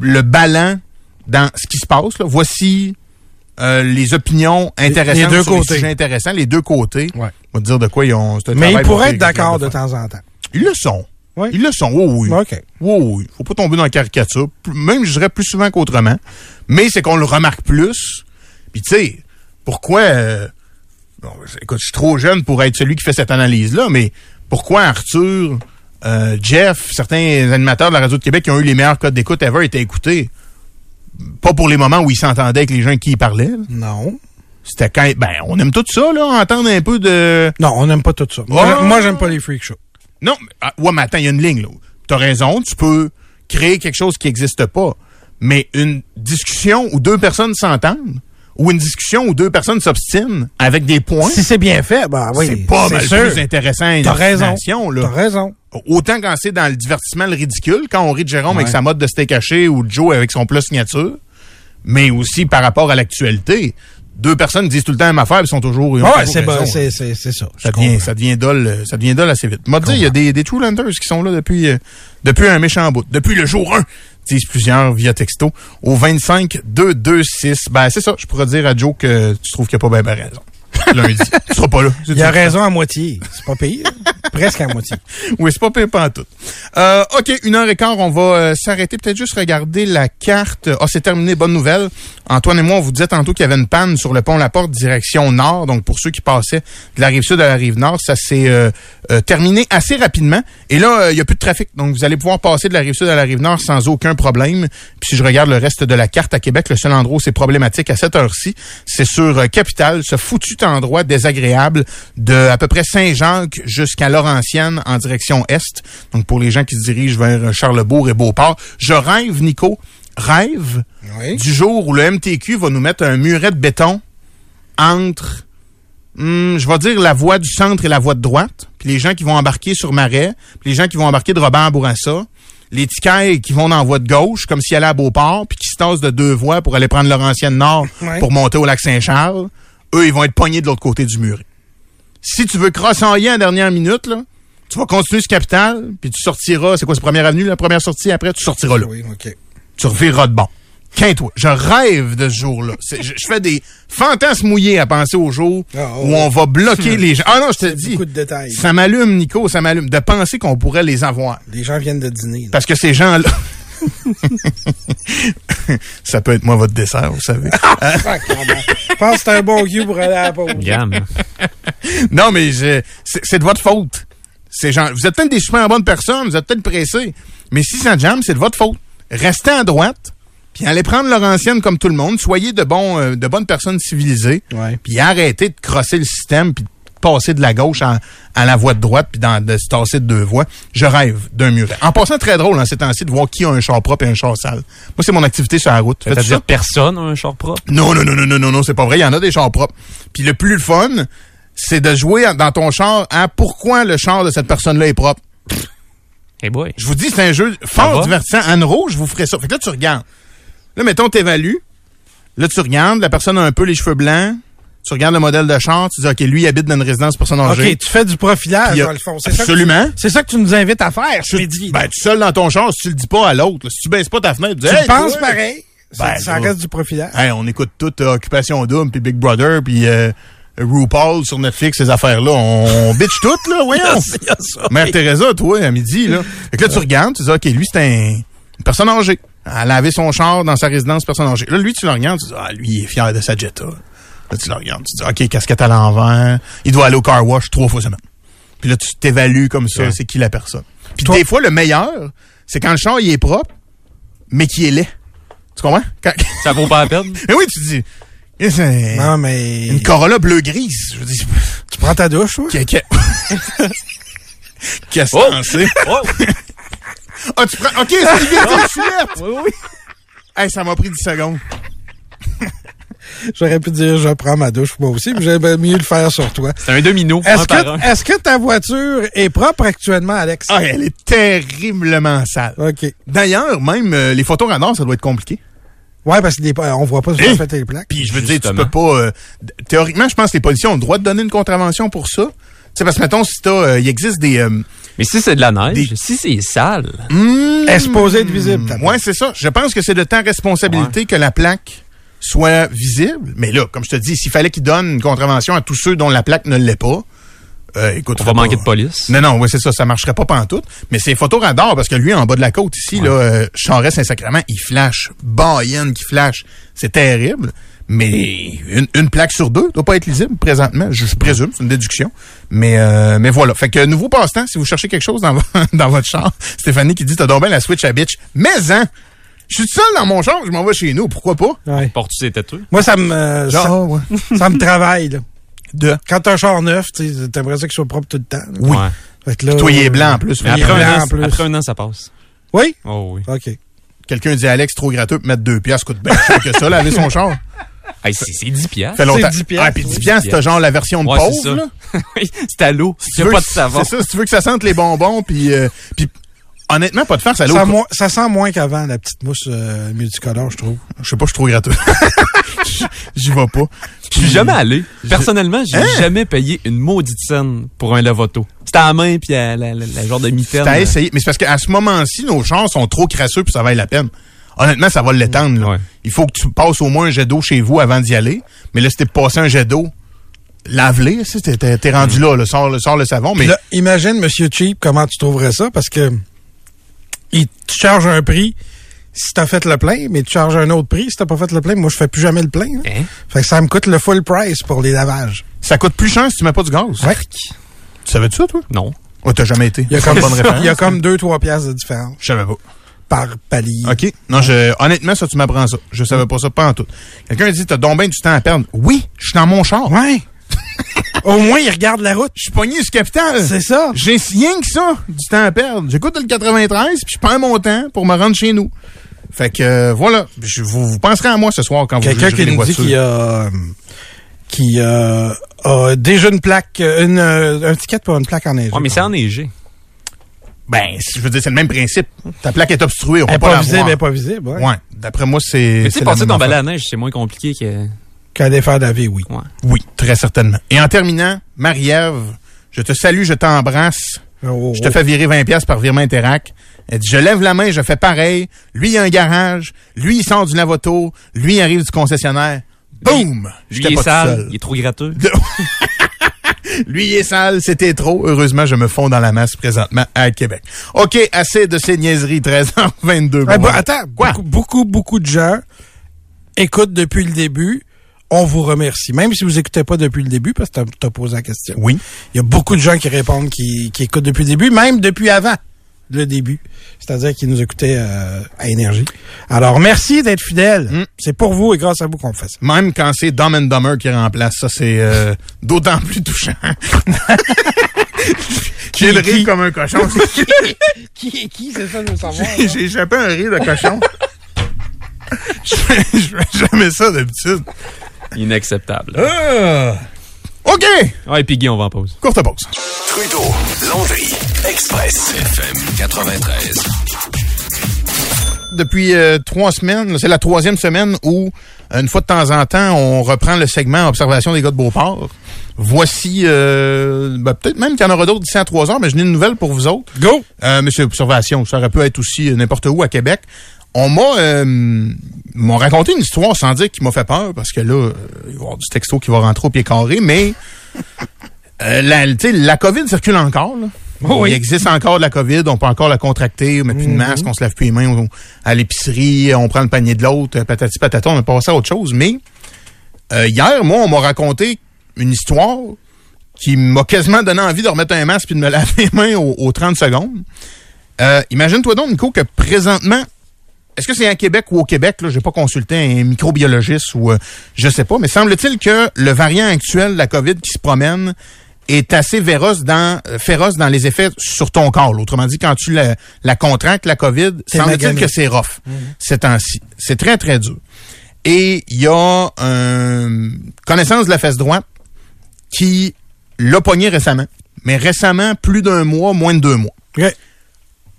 le ballon dans ce qui se passe. là. Voici euh, les opinions intéressantes les deux sur côtés. les sujets intéressants, les deux côtés. Ouais. On va te dire de quoi ils ont. Mais ils pourraient être d'accord de temps en temps. Ils le sont. Oui. Ils le sont, oui, oui. OK. Oui, oui. Faut pas tomber dans la caricature. Même, je dirais, plus souvent qu'autrement. Mais c'est qu'on le remarque plus. Puis, tu sais, pourquoi... euh, bon, écoute, je suis trop jeune pour être celui qui fait cette analyse-là, mais pourquoi Arthur, euh, Jeff, certains animateurs de la Radio de Québec qui ont eu les meilleurs codes d'écoute ever étaient écoutés? Pas pour les moments où ils s'entendaient avec les gens qui y parlaient. là. Non. C'était quand... Ben, on aime tout ça, là, entendre un peu de... Non, on n'aime pas tout ça. Moi, j'aime- Moi, j'aime pas les freak shows. Non, mais, ah, ouais, mais attends, il y a une ligne, là. T'as raison, tu peux créer quelque chose qui n'existe pas. Mais une discussion où deux personnes s'entendent, ou une discussion où deux personnes s'obstinent avec des points, Si c'est bien fait, ben oui. c'est pas mal sûr. plus intéressant T'as raison. T'as raison. Autant quand c'est dans le divertissement, le ridicule, quand on rit de Jérôme avec sa mode de steak haché ou Joe avec son plat signature, mais aussi par rapport à l'actualité. Deux personnes disent tout le temps la même affaire, puis sont toujours. ils Ouais, c'est bon, c'est c'est- c'est ça. Ça devient, ça devient dole, ça devient dole assez vite. Moi, dire, il y a des, des True Landers qui sont là depuis, euh, depuis un méchant bout. Depuis le jour 1, plusieurs via texto. Au 25 2 2 6. Ben, c'est ça. Je pourrais dire à Joe que tu trouves qu'il n'y a pas bien ben raison. Lundi. tu seras pas là. Il a raison à moitié. C'est pas pire. Presque à moitié. Oui, c'est pas pire pas en tout. Euh, OK, une heure et quart, on va euh, s'arrêter. Peut-être juste regarder la carte. Ah, c'est terminé, bonne nouvelle. Antoine et moi, on vous disait tantôt qu'il y avait une panne sur le pont La Porte, direction nord. Donc, pour ceux qui passaient de la rive sud à la rive nord, ça s'est euh, euh, terminé assez rapidement. Et là, euh, il y a plus de trafic. Donc, vous allez pouvoir passer de la rive sud à la rive nord sans aucun problème. Puis, si je regarde le reste de la carte à Québec, le seul endroit où c'est problématique à cette heure-ci, c'est sur Capitale, ce foutu endroit désagréable de à peu près Saint-Jacques jusqu'à Laurentienne en direction est. Donc, pour les gens qui se dirigent vers Charlebourg et Beauport, je rêve, Nico, rêve Oui. du jour où le MTQ va nous mettre un muret de béton entre, hum, je vais dire, la voie du centre et la voie de droite, puis les gens qui vont embarquer sur Marais, puis les gens qui vont embarquer de Robert à Bourassa, les tickets qui vont dans la voie de gauche, comme s'ils allaient à Beauport, puis qui se tassent de deux voies pour aller prendre Laurentienne Nord pour monter au lac Saint-Charles, eux, ils vont être pognés de l'autre côté du muret. Si tu veux crosser en dernière minute, là, tu vas continuer ce capital, puis tu sortiras, c'est quoi, c'est première avenue, la première sortie, après, tu sortiras là Oui, OK. tu revireras de bon. Quinte-toi. Je rêve de ce jour-là. Je, je fais des fantasmes mouillés à penser au jour Ah, oh, où on va bloquer les gens. Ah non, je te dis. beaucoup de détails. Ça m'allume, Nico, ça m'allume. De penser qu'on pourrait les avoir. Les gens viennent de dîner. là. Parce que ces gens-là. ça peut être moi votre dessert, vous savez. Je pense que c'est un bon cue pour aller à la pause. Gamme. non, mais je- c'est c'est de votre faute. Vous êtes peut-être des super bonnes personnes, vous êtes peut-être pressés. Mais si ça jam, c'est de votre faute. Restez à droite, puis allez prendre Laurentienne comme tout le monde. Soyez de bons, euh, de bonnes personnes civilisées. Puis arrêtez de crosser le système, puis de passer de la gauche à, à la voie de droite, puis dans- de se tasser de deux voies. Je rêve d'un muret. En passant, très drôle en ces temps-ci de voir qui a un char propre et un char sale. Moi, c'est mon activité sur la route. C'est-à-dire personne a un char propre? Non, non, non, non, non, non, non, c'est pas vrai. Il y en a des chars propres. Puis le plus fun, c'est de jouer dans ton char à pourquoi le char de cette personne-là est propre? Hey boy. Je vous dis, c'est un jeu fort divertissant. Anne Rouge, je vous ferai ça. Fait que là, tu regardes. Là, mettons, t'évalues. Là, tu regardes. La personne a un peu les cheveux blancs. Tu regardes le modèle de char. Tu dis, OK, lui, il habite dans une résidence personne âgée. OK, tu fais du profilage, dans le fond. Absolument. C'est ça que tu nous invites à faire, je dit. Ben, tu seul dans ton char, si tu le dis pas à l'autre, si tu baisses pas ta fenêtre, tu dis, tu Hey, penses toi! pareil? Ça- Ben, ça là. reste du profilage. Hey, on écoute toute euh, Occupation Double, puis Big Brother, puis euh, RuPaul sur Netflix, ces affaires-là. On, bitch toutes, là, voyons. A. Mère Teresa, toi, à midi, là. Fait que là, tu regardes, tu dis, OK, lui, c'est un, une personne âgée. à laver son char dans sa résidence personne âgée. Là, lui, tu le regardes, tu dis, ah, lui, il est fier de sa Jetta. Là, tu le regardes, tu dis, OK, casquette à l'envers. Il doit aller au car wash trois fois semaine. Puis là, tu t'évalues comme ça, c'est qui la personne. Puis des fois, le meilleur, c'est quand le char, il est propre, mais qui est laid. Tu comprends? Quand- Ça vaut pas la peine? Mais oui, tu dis, Non, mais. une Corolla bleu-grise. Je veux dire, Tu prends ta douche, toi? qu'est- qu'est- Qu'est-ce que Oh! t'en sais? Oh! Ah, tu prends. OK, c'est suis là. Oui, oui. Hey, ça m'a pris 10 secondes. J'aurais pu dire, je prends ma douche, moi aussi, mais j'aimerais mieux le faire sur toi. C'est un domino, Est-ce que, ta voiture est propre actuellement, Alex? Ah, elle est terriblement sale. OK. D'ailleurs, même euh, les photos radars, ça doit être compliqué. Ouais, parce qu'on voit pas si Hein? on fait les plaques. Puis je veux dire, tu peux pas. euh, théoriquement, je pense que les policiers ont le droit de donner une contravention pour ça. Tu sais, parce que mettons, si t'as. euh, il existe des. euh, Mais si c'est de la neige, Des- si c'est sale, est supposée être visible, plaque. Ouais, c'est ça. Je pense que c'est de ta responsabilité que la plaque soit visible. Mais là, comme je te dis, s'il fallait qu'ils donnent une contravention à tous ceux dont la plaque ne l'est pas, euh, écoute, on va manquer pas- de police. Non, non, ouais, c'est ça, ça marcherait pas pantoute. Mais c'est photo radar parce que lui, en bas de la côte ici, là, euh, Charest Saint-Sacrement, il flash. Bayenne qui flash. C'est terrible. Mais une, une plaque sur deux doit pas être lisible présentement. Je, je présume, c'est une déduction. Mais euh, mais voilà. Fait que nouveau passe-temps, si vous cherchez quelque chose dans, dans votre char, Stéphanie qui dit T'as donc bien la Switch à bitch. Mais hein! Je suis seul dans mon char, je m'en vais chez nous. Pourquoi pas? Ouais. Portes-tu ses têteux? Moi, ça me, euh, ça, Genre, ouais. ça me travaille, là. De? Quand t'as un char neuf, t'aimerais ça qu'il soit propre tout le temps. là. Oui. Ouais. Fait que là, Toi, il est blanc en plus. Mais après un, an, en plus. après un an, ça passe. Oui? Oh oui. OK. Quelqu'un dit Alex, trop gratteux, pour mettre deux piastres, coûte bien cher que ça, laver son char. Hey, c'est c'est 10 piastres. Fait longtemps. 10 piastres, Ah, puis 10 oui. piastres, c'est genre la version de Ouais, c'est pauvre, ça. là. Oui, c'est à l'eau. Si veux pas de que- savon. C'est ça, si tu veux que ça sente les bonbons, puis euh, puis honnêtement, pas de farce l'eau. Ça, mo- ça sent moins qu'avant, la petite mousse euh, multicolore, je trouve. Je sais pas, je suis trop gratteux. J'y vais pas. Je suis jamais allé. Personnellement, j'ai jamais payé une maudite scène pour un lave-auto. C'était à la main puis à la, la- la genre de mitaine. T'as essayé. Mais c'est parce qu'à ce moment-ci, nos chars sont trop crasseux puis ça vaille la peine. Honnêtement, ça va l'étendre. là. Ouais. Il faut que tu passes au moins un jet d'eau chez vous avant d'y aller. Mais là, si t'es passé un jet d'eau, lave-les. si T'es, rendu là, là, sors, le- sors le savon. Mais là, imagine, Monsieur Cheap, comment tu trouverais ça, parce que il te charge un prix si t'as fait le plein, mais tu charges un autre prix si t'as pas fait le plein. Moi, je fais plus jamais le plein. Hein? Fait que ça me coûte le full price pour les lavages. ça coûte plus cher si tu mets pas du gaz. Ouais. Tu savais ça, toi? Non. Ouais, t'as jamais été. Il y a comme, bonne référence. il y a comme deux, trois piastres de différence Je savais pas. par palier. OK. Non, je, honnêtement, ça, tu m'apprends ça. Je savais pas ça, pas en tout. Quelqu'un dit, t'as donc bien du temps à perdre. Oui, je suis dans mon char. Ouais. Au moins, il regarde la route. Je suis pogné sur Capital. C'est ça. J'ai rien que ça, du temps à perdre. J'écoute le 93, puis je perds mon temps pour me rendre chez nous. Fait que, euh, voilà. Je- vous, vous penserez à moi ce soir quand vous Quelqu'un qui les nous dit qu'il a, euh, qui euh, a déjà une plaque, une, euh, un ticket pour une plaque enneigée. Ouais, mais c'est enneigé. Ben, je veux dire, c'est le même principe. Ta plaque est obstruée, on Elle peut est pas pas la visible, voir. elle est pas visible. Ouais. Ouais. D'après moi, c'est... Mais tu c'est sais, la passer ton balai à neige, c'est moins compliqué que... Des faire laver, oui. Ouais. Oui, très certainement. Et en terminant, Marie-Ève, je te salue, je t'embrasse. Oh, Je te oh. fais virer 20 pièces par virement Interac. Elle dit, je lève la main, je fais pareil. Lui, il a un garage. Lui, il sort du lavoto. Lui, il arrive du concessionnaire. Boum! Lui, J'étais il est pas sale, seul. il est trop gratteux. Lui, il est sale, c'était trop. Heureusement, je me fonds dans la masse présentement à Québec. OK, assez de ces niaiseries. 13h22. Ah, Bon, bah, bon. attends, Quoi? beaucoup, beaucoup, beaucoup de gens écoutent depuis le début. On vous remercie. Même si vous écoutez pas depuis le début, parce que t'as- t'as posé la question. Oui. Il y a beaucoup de gens qui répondent, qui, qui écoutent depuis le début, même depuis avant le début. C'est-à-dire qu'ils nous écoutaient euh, à Énergie. Alors, merci d'être fidèles. Mm. C'est pour vous et grâce à vous qu'on fait ça. Même quand c'est Dumb and Dumber qui remplace, ça, c'est euh, d'autant plus touchant. J'ai le rire comme un cochon. Qui? Est qui? C'est ça, je veux savoir. J'ai j'ai échappé un rire de cochon. je fais je fais jamais ça d'habitude. Inacceptable. Ah! OK! Ouais, puis Guy, on va en pause. Courte pause. Trudeau, Landry, Express, FM 93. Depuis euh, trois semaines, c'est la troisième semaine où, une fois de temps en temps, on reprend le segment Observation des gars de Beauport. Voici, euh, ben, peut-être même qu'il y en aura d'autres d'ici à trois heures, mais je n'ai une nouvelle pour vous autres. Go! Euh, Monsieur Observation, ça aurait pu être aussi euh, n'importe où à Québec. On m'a euh, m'ont raconté une histoire sans dire qu'il m'a fait peur parce que là, euh, il va y avoir du texto qui va rentrer au pied carré, mais euh, la, COVID circule encore. Là. Il existe encore de la COVID, on peut encore la contracter, on met plus de masque, on se lave plus les mains on- à l'épicerie, on prend le panier de l'autre, patati patata, on a passé à autre chose. Mais euh, hier, moi, on m'a raconté une histoire qui m'a quasiment donné envie de remettre un masque puis de me laver les mains aux, aux 30 secondes. Euh, Imagine-toi donc, Nico, que présentement, est-ce que c'est à Québec ou au Québec? Là, j'ai pas consulté un microbiologiste ou euh, je sais pas, mais semble-t-il que le variant actuel de la COVID qui se promène est assez féroce dans, euh, féroce dans les effets sur ton corps. là. Autrement dit, quand tu la, la contractes, la COVID, semble-t-il que c'est rough ces temps-ci. C'est très, très dur. Et il y a un connaissance de la fesse droite qui l'a pogné récemment. Mais récemment, plus d'un mois, moins de deux mois.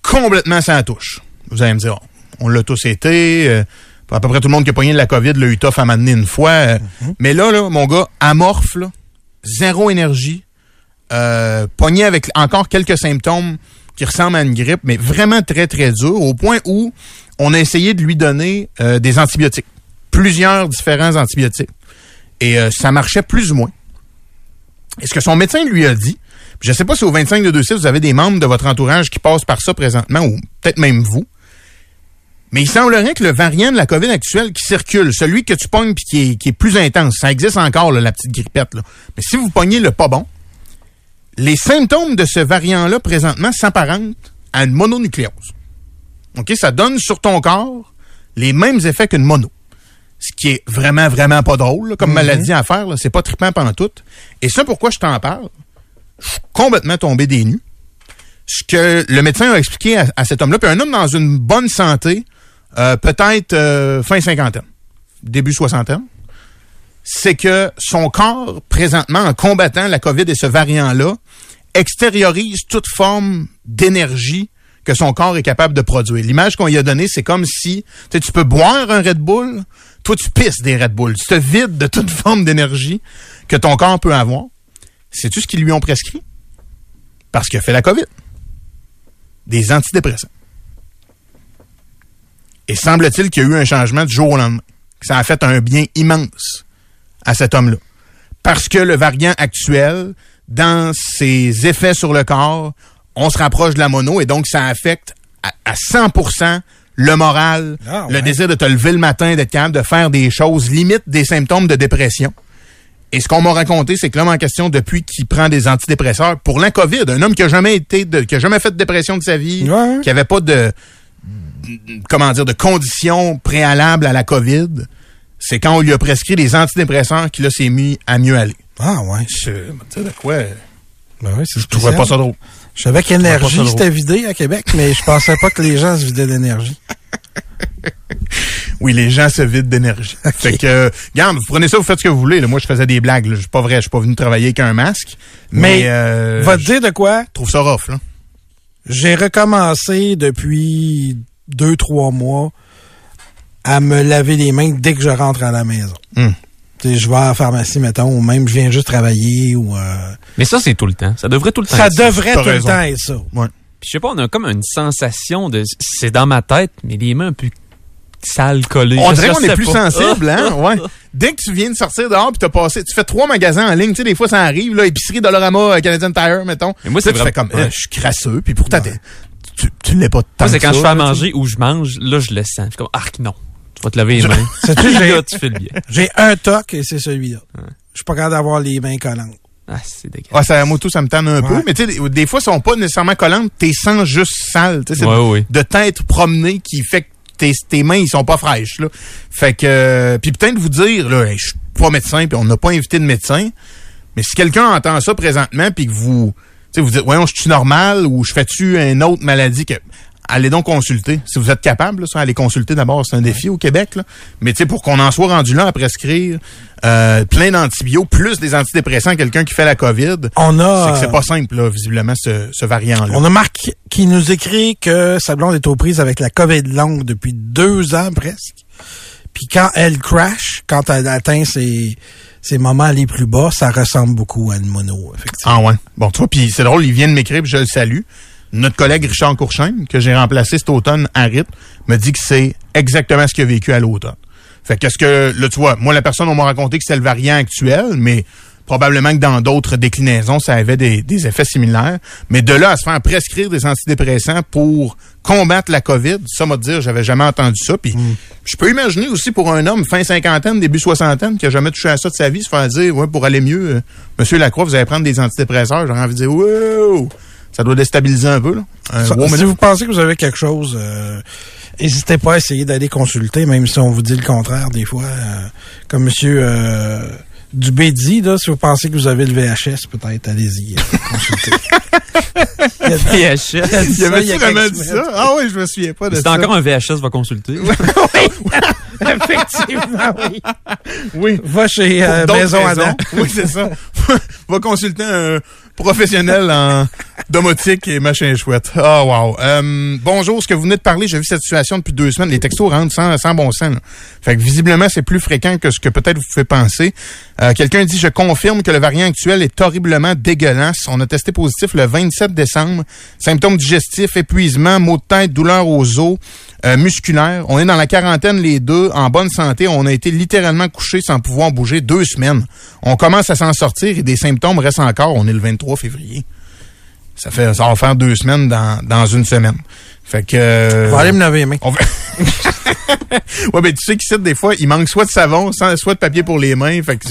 Complètement sans touche. Vous allez me dire, on l'a tous été. euh, à peu près tout le monde qui a pogné de la COVID l'a eu tough à m'amener une fois. euh, Mais là, là, mon gars, amorphe, là, zéro énergie, euh, pogné avec encore quelques symptômes qui ressemblent à une grippe, mais vraiment très, très dur, au point où on a essayé de lui donner euh, des antibiotiques. Plusieurs différents antibiotiques. Et ça marchait plus ou moins. Et ce que son médecin lui a dit, je ne sais pas si au 25 de 26, vous avez des membres de votre entourage qui passent par ça présentement, ou peut-être même vous, mais il semblerait que le variant de la COVID actuelle qui circule, celui que tu pognes puis qui est, qui est plus intense, ça existe encore, là, la petite grippette. Là. Mais si vous pognez le pas bon, les symptômes de ce variant-là présentement s'apparentent à une mononucléose. OK? Ça donne sur ton corps les mêmes effets qu'une mono. Ce qui est vraiment, vraiment pas drôle là, comme Mhm. maladie à faire. C'est pas trippant pendant tout. Et ça, pourquoi je t'en parle? Je suis complètement tombé des nues. Ce que le médecin a expliqué à, à cet homme-là, puis un homme dans une bonne santé, euh, peut-être euh, fin cinquantaine, début soixantaine, c'est que son corps, présentement, en combattant la COVID et ce variant-là, extériorise toute forme d'énergie que son corps est capable de produire. L'image qu'on lui a donnée, c'est comme si tu peux boire un Red Bull, toi tu pisses des Red Bull, tu te vides de toute forme d'énergie que ton corps peut avoir. Sais-tu ce qu'ils lui ont prescrit? Parce qu'il a fait la COVID. Des antidépresseurs. Et semble-t-il qu'il y a eu un changement du jour au lendemain. Que Ça a fait un bien immense à cet homme-là. Parce que le variant actuel, dans ses effets sur le corps, on se rapproche de la mono et donc ça affecte à, à 100% le moral, Ah, le désir de te lever le matin, d'être capable de faire des choses, limite des symptômes de dépression. Et ce qu'on m'a raconté, c'est que l'homme en question, depuis qu'il prend des antidépresseurs pour la COVID, un homme qui a jamais été, de, qui a jamais fait de dépression de sa vie, qui avait pas de, comment dire, de conditions préalables à la COVID, c'est quand on lui a prescrit des antidépresseurs qu'il a s'est mis à mieux aller. Ah ouais. Je, tu sais de quoi? Ben oui, Je trouvais pas ça drôle. Je savais qu'énergie c'était vidé à Québec, mais je pensais pas que les gens se vidaient d'énergie. Oui, les gens se vident d'énergie. Fait que, regarde, vous prenez ça, vous faites ce que vous voulez. là. Moi, je faisais des blagues. Je suis pas vrai, je suis pas venu travailler avec un masque. Mais, Mais, euh, va te dire de quoi? je trouve ça rough, là. J'ai recommencé depuis deux, trois mois à me laver les mains dès que je rentre à la maison. Tu sais, je vais à la pharmacie, mettons, ou même je viens juste travailler ou... euh, Mais ça, c'est tout le temps. Ça devrait tout le temps Ça être devrait T'as tout le temps être ça. Ouais. Puis je sais pas, on a comme une sensation de... C'est dans ma tête, mais les mains un peu sales, collées. On Je dirait qu'on est plus pas. sensible, hein? Ouais. Dès que tu viens de sortir dehors puis t'as passé, tu fais trois magasins en ligne, tu sais, des fois ça arrive, là, épicerie Dollarama, euh, Canadian Tire, mettons. Mais moi, c'est tu vrai- fais comme, ouais. euh, je suis crasseux, puis pourtant, t'es- tu, tu l'es pas tant c'est que quand ça, je fais à manger ou je mange, là, je le sens. Je suis comme, arc, non. Tu vas te laver les mains. J'ai- là, tu fais le bien. J'ai un toc et c'est celui-là. Je suis pas capable d'avoir les mains collantes. Ah, c'est dégueulasse. Ouais, ça, moi, tout, ça me tente un peu. Mais tu sais, des, fois, ils sont pas nécessairement collantes. Tes sangs juste sales. Tu sais, c'est Ouais, de, ouais. de tête promenée qui fait que tes, tes mains, ils sont pas fraîches, là. Fait que, euh, puis peut-être vous dire, là, hey, je suis pas médecin, puis on n'a pas invité de médecin. Mais si quelqu'un entend ça présentement, puis que vous, sais, vous dites, voyons, je suis normal ou je fais-tu une autre maladie que, allez donc consulter. Si vous êtes capable, là, ça, allez consulter d'abord, c'est un défi au Québec, là. Mais tu sais, pour qu'on en soit rendu là à prescrire euh, plein d'antibiotiques, plus des antidépressants à quelqu'un qui fait la COVID, On a- c'est que c'est pas simple, là, visiblement, ce, ce variant-là. On a Marc qui nous écrit que sa blonde est aux prises avec la COVID longue depuis deux ans presque. Puis quand elle crash, quand elle atteint ses, ses moments les plus bas, ça ressemble beaucoup à une mono, effectivement. Ah ouais. Bon, tu vois, puis c'est drôle, il vient de m'écrire, je le salue. Notre collègue Richard Courchaine, que j'ai remplacé cet automne à rythme, me dit que c'est exactement ce qu'il a vécu à l'automne. Fait qu'est-ce que, là, tu vois, moi, la personne, on m'a raconté que c'était le variant actuel, mais Probablement que dans d'autres déclinaisons, ça avait des, des effets similaires. Mais de là à se faire prescrire des antidépressants pour combattre la COVID, ça m'a dire, j'avais jamais entendu ça. Puis je peux imaginer aussi pour un homme fin cinquantaine, début soixantaine, qui a jamais touché à ça de sa vie, se faire dire, ouais, pour aller mieux, euh, Monsieur Lacroix, vous allez prendre des antidépresseurs. J'aurais envie de dire, wow! Ça doit déstabiliser un peu, là. Un Ça- gros si vous pensez que vous avez quelque chose, euh, n'hésitez pas à essayer d'aller consulter, même si on vous dit le contraire des fois. euh, comme Monsieur Dubé dit, là, si vous pensez que vous avez le VHS, peut-être, allez-y, euh. Il y a- VHS. il ça avait il y a vraiment dit ça? Ah oui, je me souviens pas de C'est ça. encore un VHS va consulter. Effectivement, oui. Oui. Va chez euh, Maison. Adam. Oui, c'est ça. Va consulter un professionnel en domotique et machin chouette. Ah, wow. Euh, bonjour, ce que vous venez de parler, j'ai vu cette situation depuis deux semaines. Les textos rentrent sans, sans bon sens. là. Fait que visiblement, c'est plus fréquent que ce que peut-être vous pouvez penser. Euh, Quelqu'un dit, je confirme que le variant actuel est horriblement dégueulasse. On a testé positif le 27 décembre. Symptômes digestifs, épuisement, maux de tête, douleur aux os, euh, musculaires. On est dans la quarantaine les deux, en bonne santé. On a été littéralement couchés sans pouvoir bouger deux semaines. On commence à s'en sortir et des symptômes restent encore. On est le 23 février. Ça fait, ça va faire deux semaines dans, dans une semaine. Fait que. euh, On va aller me laver les mains. on va- ouais, ben tu sais qu'ici, des fois, il manque soit de savon, soit de papier pour les mains. Fait que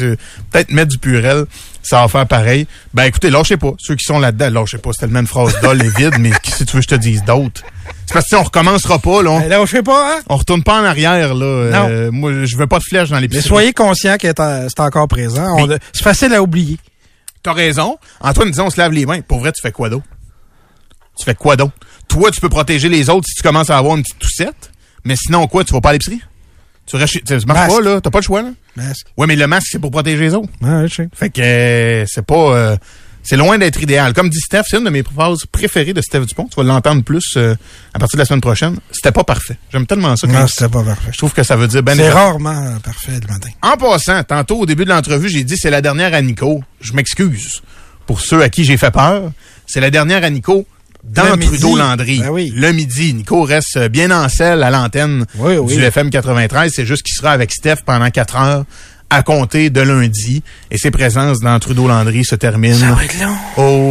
peut-être mettre du purel, ça va faire pareil. Ben écoutez, lâchez pas. Ceux qui sont là-dedans, lâchez pas. C'est tellement une phrase dolle et vide, mais si tu veux je te dise d'autres. C'est parce que on recommencera pas, là. On, Ben, sais pas, hein? on retourne pas en arrière, là. Euh, moi, je veux pas de flèche dans Mais l'épisode. soyez conscient que c'est encore présent. On- C'est facile à oublier. T'as raison. Antoine disait, on se lave les mains. Pour vrai, tu fais quoi d'autre? Tu fais quoi d'autre? Toi, tu peux protéger les autres si tu commences à avoir une petite toussette. Mais sinon, quoi? Tu vas pas à l'épicerie? Tu restes chez- tu- Ça marche Masque. pas, là. T'as pas le choix, là. Masque. Ouais, mais le masque, c'est pour protéger les autres. Ouais, je sais. Fait que euh, c'est pas... euh, c'est loin d'être idéal. Comme dit Steph, c'est une de mes phrases préférées de Steph Dupont. Tu vas l'entendre plus euh, à partir de la semaine prochaine. C'était pas parfait. J'aime tellement ça. quand Non, c'était pas parfait. je trouve que ça veut dire ben C'est rarement euh, parfait le matin. en passant, tantôt au début de l'entrevue, j'ai dit c'est la dernière à Nico. Je m'excuse pour ceux à qui j'ai fait peur. C'est la dernière à Nico dans. Trudeau-Landry. Ben oui. Le midi. Nico reste bien en selle à l'antenne Oui, oui. du FM 93. C'est juste qu'il sera avec Steph pendant quatre heures à compter de lundi. Et ses présences dans Trudeau-Landry se terminent Ça va être long.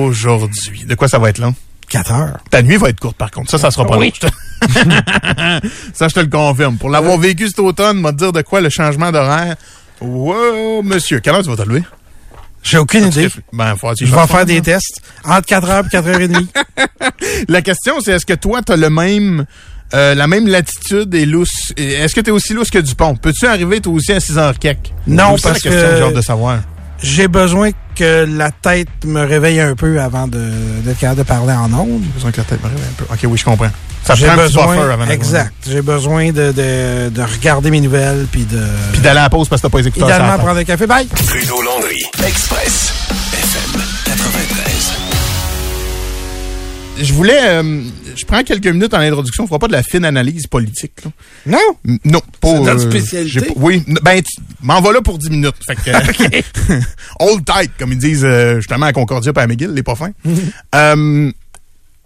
aujourd'hui. De quoi ça va être long? 4 heures. Ta nuit va être courte, par contre. Ça, ça sera pas Oui. long. Ça, je te le confirme. Pour l'avoir vécu cet automne, m'a dire de quoi le changement d'horaire? Wow, monsieur. Quelle heure tu vas te lever? J'ai aucune idée. Ben, faut Je vais faire des tests entre 4 heures et 4 heures et demie. La question, c'est est-ce que toi, tu as le même, euh, la même latitude et lousse. Est-ce que tu es aussi lousse que Dupont? Peux-tu arriver, toi aussi, à 6 h quelques? Non, C'est ça, parce la question que- j'ai hâte de savoir. J'ai besoin que la tête me réveille un peu avant de- d'être capable de parler en ondes. J'ai besoin que la tête me réveille un peu. OK, oui, je comprends. Ça J'ai prend un petit besoin, buffer avant exact. J'ai besoin de, de, de regarder mes nouvelles puis de Puis d'aller à la pause parce que t'as pas les écouteurs idéalement prendre un café. Bye. Trudeau-Landry. Express. FM Je voulais... euh, je prends quelques minutes en introduction. On fera pas de la fine analyse politique. là. Non? M- Non, pas. C'est notre euh, spécialité? oui, ben, tu m'en vas là pour 10 minutes. Fait que, hold tight, comme ils disent euh, justement à Concordia et à McGill, les pas fins. Euh,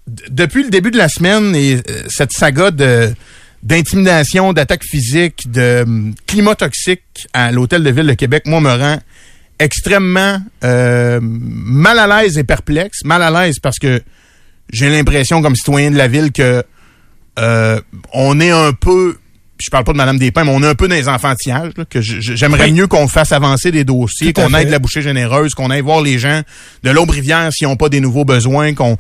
d- depuis le début de la semaine et euh, cette saga de d'intimidation, d'attaque physique, de hum, climat toxique à l'hôtel de ville de Québec, moi me rend extrêmement euh, mal à l'aise et perplexe. Mal à l'aise parce que j'ai l'impression comme citoyen de la ville que euh, on est un peu, je parle pas de Madame Despins, mais on est un peu dans les enfantillages, là, que j'aimerais Oui. mieux qu'on fasse avancer des dossiers, qu'on aide la bouchée généreuse, qu'on aille voir les gens de l'Aubrivière s'ils n'ont pas des nouveaux besoins, qu'on,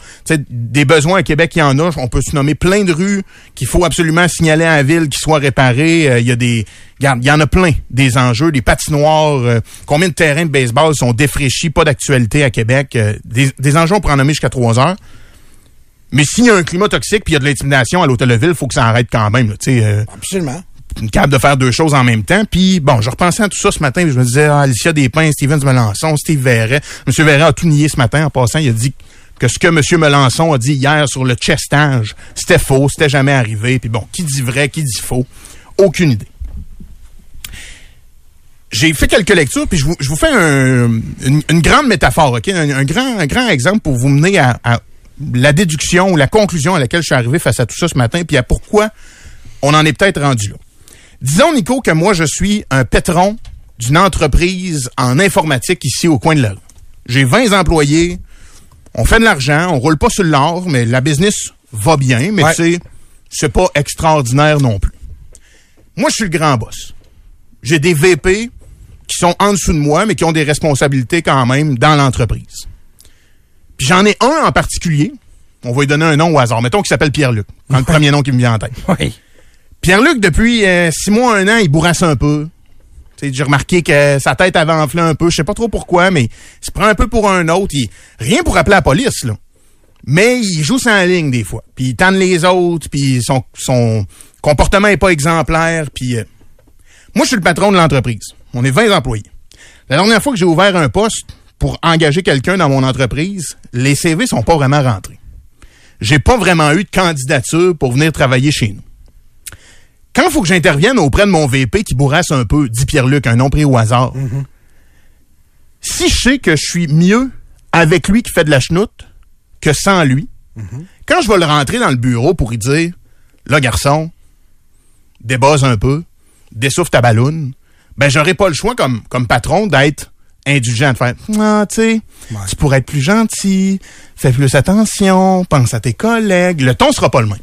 des besoins à Québec, il y en a, on peut se nommer plein de rues qu'il faut absolument signaler à la ville qui soient réparées, Euh, il y a des, regarde, il y en a plein, des enjeux, des patinoires, euh, combien de terrains de baseball sont défraîchis, pas d'actualité à Québec, euh, des, des enjeux, on pourrait en nommer jusqu'à trois heures. Mais s'il y a un climat toxique puis il y a de l'intimidation à l'hôtel de ville, il faut que ça arrête quand même. là, euh, Absolument. une capable de faire deux choses en même temps. Puis bon, je repensais à tout ça ce matin, je me disais, ah, Alicia Despins, Steven Melançon, Steve Verret. M. Verret a tout nié ce matin en passant. Il a dit que ce que M. Melançon a dit hier sur le chestage, c'était faux, c'était jamais arrivé. Puis bon, qui dit vrai, qui dit faux? Aucune idée. J'ai fait quelques lectures, puis je vous, je vous fais un- une, une grande métaphore, OK? Un, un grand, un grand exemple pour vous mener à, à la déduction ou la conclusion à laquelle je suis arrivé face à tout ça ce matin, puis à pourquoi on en est peut-être rendu là. Disons, Nico, que moi, je suis un pétron d'une entreprise en informatique ici au coin de la rue. J'ai 20 employés, on fait de l'argent, on roule pas sur l'or, mais la business va bien, mais Ouais. tu sais, c'est pas extraordinaire non plus. Moi, je suis le grand boss. J'ai des VP qui sont en dessous de moi, mais qui ont des responsabilités quand même dans l'entreprise. Puis j'en ai un en particulier. On va lui donner un nom au hasard. Mettons qu'il s'appelle Pierre-Luc. Quand le premier nom qui me vient en tête. Oui. Pierre-Luc, depuis euh, six mois, un an, il bourrasse un peu. Tu sais, J'ai remarqué que sa tête avait enflé un peu. Je sais pas trop pourquoi, mais il se prend un peu pour un autre. Il- rien pour appeler la police, là. Mais il joue sans ligne des fois. Puis il tanne les autres, puis son, son comportement est pas exemplaire. Puis euh, moi, je suis le patron de l'entreprise. On est 20 employés. La dernière fois que j'ai ouvert un poste pour engager quelqu'un dans mon entreprise, les CV sont pas vraiment rentrés. J'ai pas vraiment eu de candidature pour venir travailler chez nous. Quand il faut que j'intervienne auprès de mon VP qui bourrasse un peu, dit Pierre-Luc, un nom pris au hasard, si je sais que je suis mieux avec lui qui fait de la chenoute que sans lui, quand je vais le rentrer dans le bureau pour lui dire, là, garçon, débase un peu, dessouffle ta balloune, ben, j'aurai pas le choix comme, comme patron d'être indulgent, de faire, ah, tu sais, tu pourrais être plus gentil, fais plus attention, pense à tes collègues, le ton sera pas le même.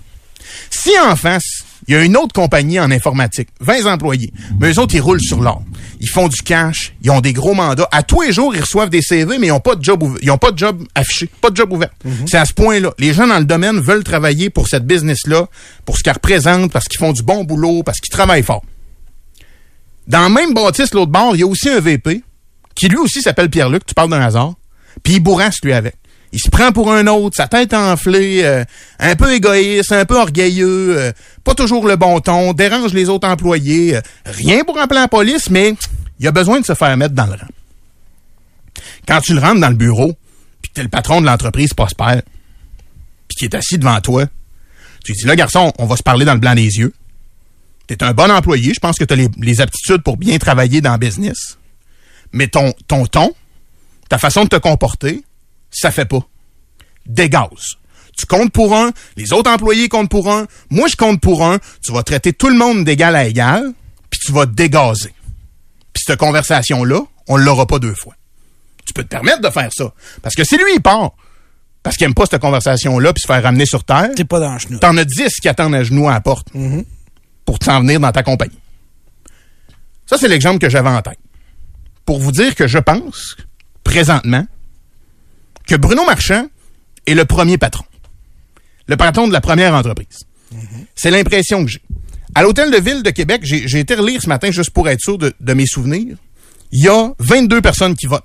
Si en face, il y a une autre compagnie en informatique, 20 employés, mais eux autres, ils roulent sur l'or. Ils font du cash, ils ont des gros mandats. À tous les jours, ils reçoivent des CV, mais ils n'ont pas de job ils ont pas de job affiché, pas de job ouvert. C'est à ce point-là. Les gens dans le domaine veulent travailler pour cette business-là, pour ce qu'elle représente, parce qu'ils font du bon boulot, parce qu'ils travaillent fort. Dans le même bâtisse, l'autre bord, il y a aussi un VP, qui lui aussi s'appelle Pierre-Luc, tu parles d'un hasard, puis il bourrasse lui avec. Il se prend pour un autre, sa tête enflée, euh, un peu égoïste, un peu orgueilleux, euh, pas toujours le bon ton, dérange les autres employés. euh, rien pour appeler la police, mais il a besoin de se faire mettre dans le rang. Quand tu le rentres dans le bureau, puis que t'es le patron de l'entreprise prospère, puis qui est assis devant toi, tu lui dis, là, garçon, on va se parler dans le blanc des yeux. T'es un bon employé, je pense que tu as les, les aptitudes pour bien travailler dans le business. Mais ton, ton ton, ta façon de te comporter, ça fait pas. Dégage. Tu comptes pour un, les autres employés comptent pour un, moi je compte pour un, tu vas traiter tout le monde d'égal à égal, puis tu vas dégazer. Puis cette conversation-là, on l'aura pas deux fois. Tu peux te permettre de faire ça. Parce que si lui, il part, parce qu'il aime pas cette conversation-là, puis se faire ramener sur Terre, T'es pas dans le genou. t'en as 10 qui attendent à genoux à la porte pour t'en venir dans ta compagnie. Ça, c'est l'exemple que j'avais en tête. Pour vous dire que je pense, présentement, que Bruno Marchand est le premier patron. Le patron de la première entreprise. C'est l'impression que j'ai. À l'Hôtel de Ville de Québec, j'ai été relire ce matin juste pour être sûr de, de mes souvenirs. Il y a 22 personnes qui votent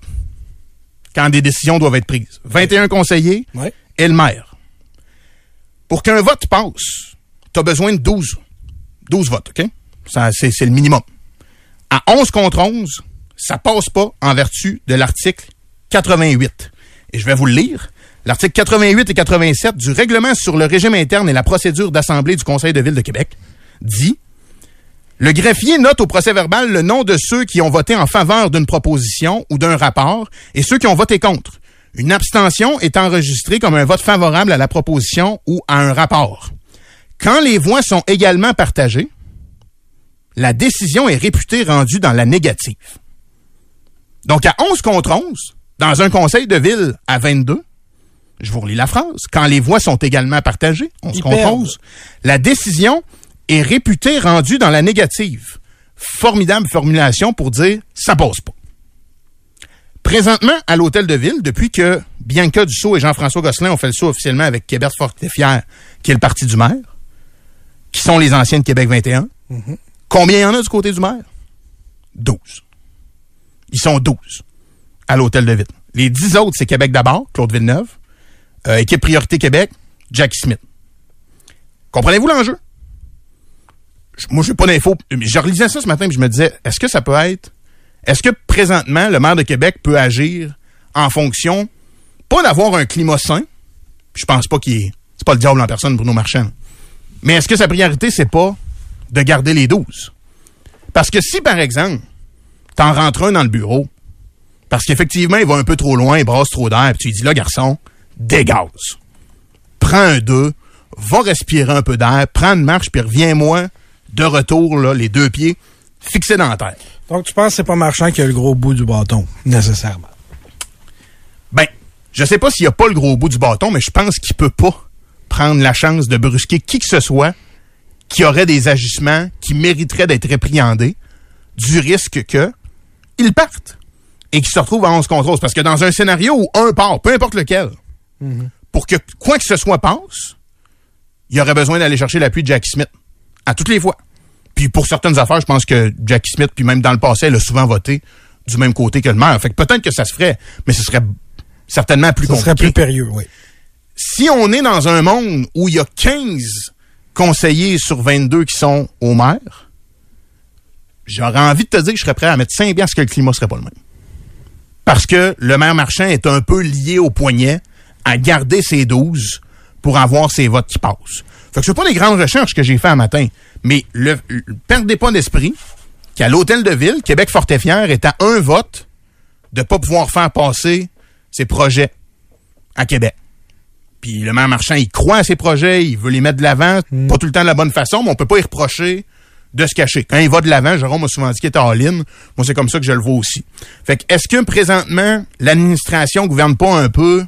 quand des décisions doivent être prises. 21 conseillers et le maire. Pour qu'un vote passe, tu as besoin de 12. 12 votes, OK? C'est le minimum. À 11 contre 11, ça passe pas en vertu de l'article 88. Et je vais vous le lire. L'article 88 et 87 du règlement sur le régime interne et la procédure d'assemblée du Conseil de ville de Québec dit le greffier note au procès verbal le nom de ceux qui ont voté en faveur d'une proposition ou d'un rapport et ceux qui ont voté contre. Une abstention est enregistrée comme un vote favorable à la proposition ou à un rapport. Quand les voix sont également partagées, la décision est réputée rendue dans la négative. Donc, à 11 contre 11, dans un conseil de ville à 22, je vous relis la phrase, quand les voix sont également partagées, 11 Ils contre perdent. 11, la décision est réputée rendue dans la négative. Formidable formulation pour dire ça passe pas. Présentement, à l'hôtel de ville, depuis que Bianca Dussault et Jean-François Gosselin ont fait le saut officiellement avec Québec Fort et Fier, qui est le parti du maire, qui sont les anciens de Québec 21, combien il y en a du côté du maire? 12. Ils sont 12 à l'hôtel de ville. Les 10 autres, c'est Québec d'abord, Claude Villeneuve, euh, équipe Priorité Québec, Jackie Smith. Comprenez-vous l'enjeu? Je- Moi, j'ai pas d'infos. Je relisais ça ce matin et je me disais, est-ce que ça peut être... Est-ce que présentement, le maire de Québec peut agir en fonction, pas d'avoir un climat sain, je pense pas qu'il est... C'est pas le diable en personne, Bruno Marchand. Mais est-ce que sa priorité, c'est pas de garder les 12? Parce que si, par exemple, t'en rentres un dans le bureau, parce qu'effectivement, il va un peu trop loin, il brasse trop d'air, puis tu lui dis, là, garçon, dégage. Prends un 2, va respirer un peu d'air, prends une marche, puis reviens-moi de retour, là, les deux pieds fixé dans la terre. Donc, tu penses que c'est pas Marchand qui a le gros bout du bâton, nécessairement? Ben, je sais pas s'il a pas le gros bout du bâton, mais je pense qu'il peut pas prendre la chance de brusquer qui que ce soit qui aurait des agissements qui mériteraient d'être répréhendés du risque que ils partent et qu'ils se retrouvent à 11 contre 11. Parce que dans un scénario où un part, peu importe lequel, pour que quoi que ce soit passe, il y aurait besoin d'aller chercher l'appui de Jackie Smith. À toutes les fois. Puis pour certaines affaires, je pense que Jackie Smith, puis même dans le passé, elle a souvent voté du même côté que le maire. Fait que peut-être que ça se ferait, mais ce serait certainement plus Ça compliqué. serait plus périlleux, oui. Si on est dans un monde où il y a 15 conseillers sur 22 qui sont au maire, j'aurais envie de te dire que je serais prêt à mettre 5 à ce que le climat serait pas le même. Parce que le maire marchand est un peu lié au poignet à garder ses 12 pour avoir ses votes qui passent. Fait que c'est pas des grandes recherches que j'ai fait un matin, mais le, le- perdez pas d'esprit qu'à l'hôtel de ville, Québec Fort et Fier est à un vote de pas pouvoir faire passer ses projets à Québec. Puis le maire marchand, il croit à ses projets, il veut les mettre de l'avant, pas tout le temps de la bonne façon, mais on peut pas y reprocher de se cacher. Quand il va de l'avant, Jérôme m'a souvent dit qu'il était en ligne. Moi, c'est comme ça que je le vois aussi. Fait que, est-ce que présentement, l'administration gouverne pas un peu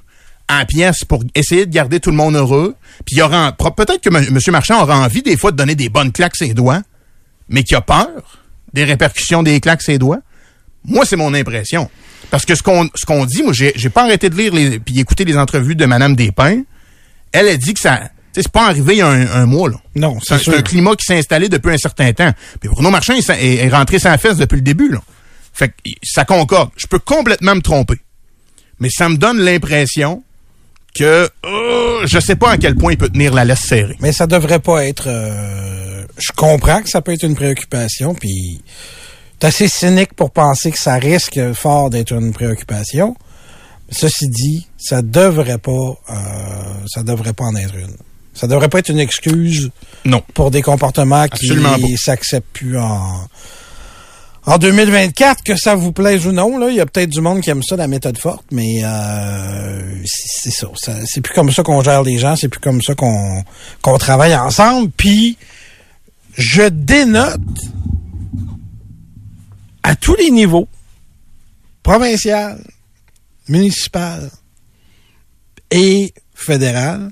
en pièce pour essayer de garder tout le monde heureux? Puis il aura, peut-être que M. Marchand aura envie des fois de donner des bonnes claques ses doigts, mais qu'il a peur des répercussions des claques ses doigts? Moi, c'est mon impression. Parce que ce qu'on ce qu'on dit, moi, j'ai pas arrêté de lire les, puis écouter les entrevues de Mme Despins. Elle a dit que ça. C'est pas arrivé il y a un, un mois, là. Non, C'est un, c'est un climat qui s'est installé depuis un certain temps. Puis Bruno Marchand est, est rentré sans fesse depuis le début, là. Fait que ça concorde. Je peux complètement me tromper. Mais ça me donne l'impression que euh, je sais pas à quel point il peut tenir la laisse serrée. Mais ça devrait pas être. euh, je comprends que ça peut être une préoccupation, puis c'est assez cynique pour penser que ça risque fort d'être une préoccupation. Ceci dit, ça devrait pas, euh, ça devrait pas en être une. Ça devrait pas être une excuse Non. pour des comportements qui Absolument s'acceptent plus en en 2024, que ça vous plaise ou non, là, il y a peut-être du monde qui aime ça, la méthode forte, mais euh, c'est c'est ça. ça- C'est plus comme ça qu'on gère les gens, c'est plus comme ça qu'on qu'on travaille ensemble. Puis, je dénote à tous les niveaux, provincial, municipal et fédéral,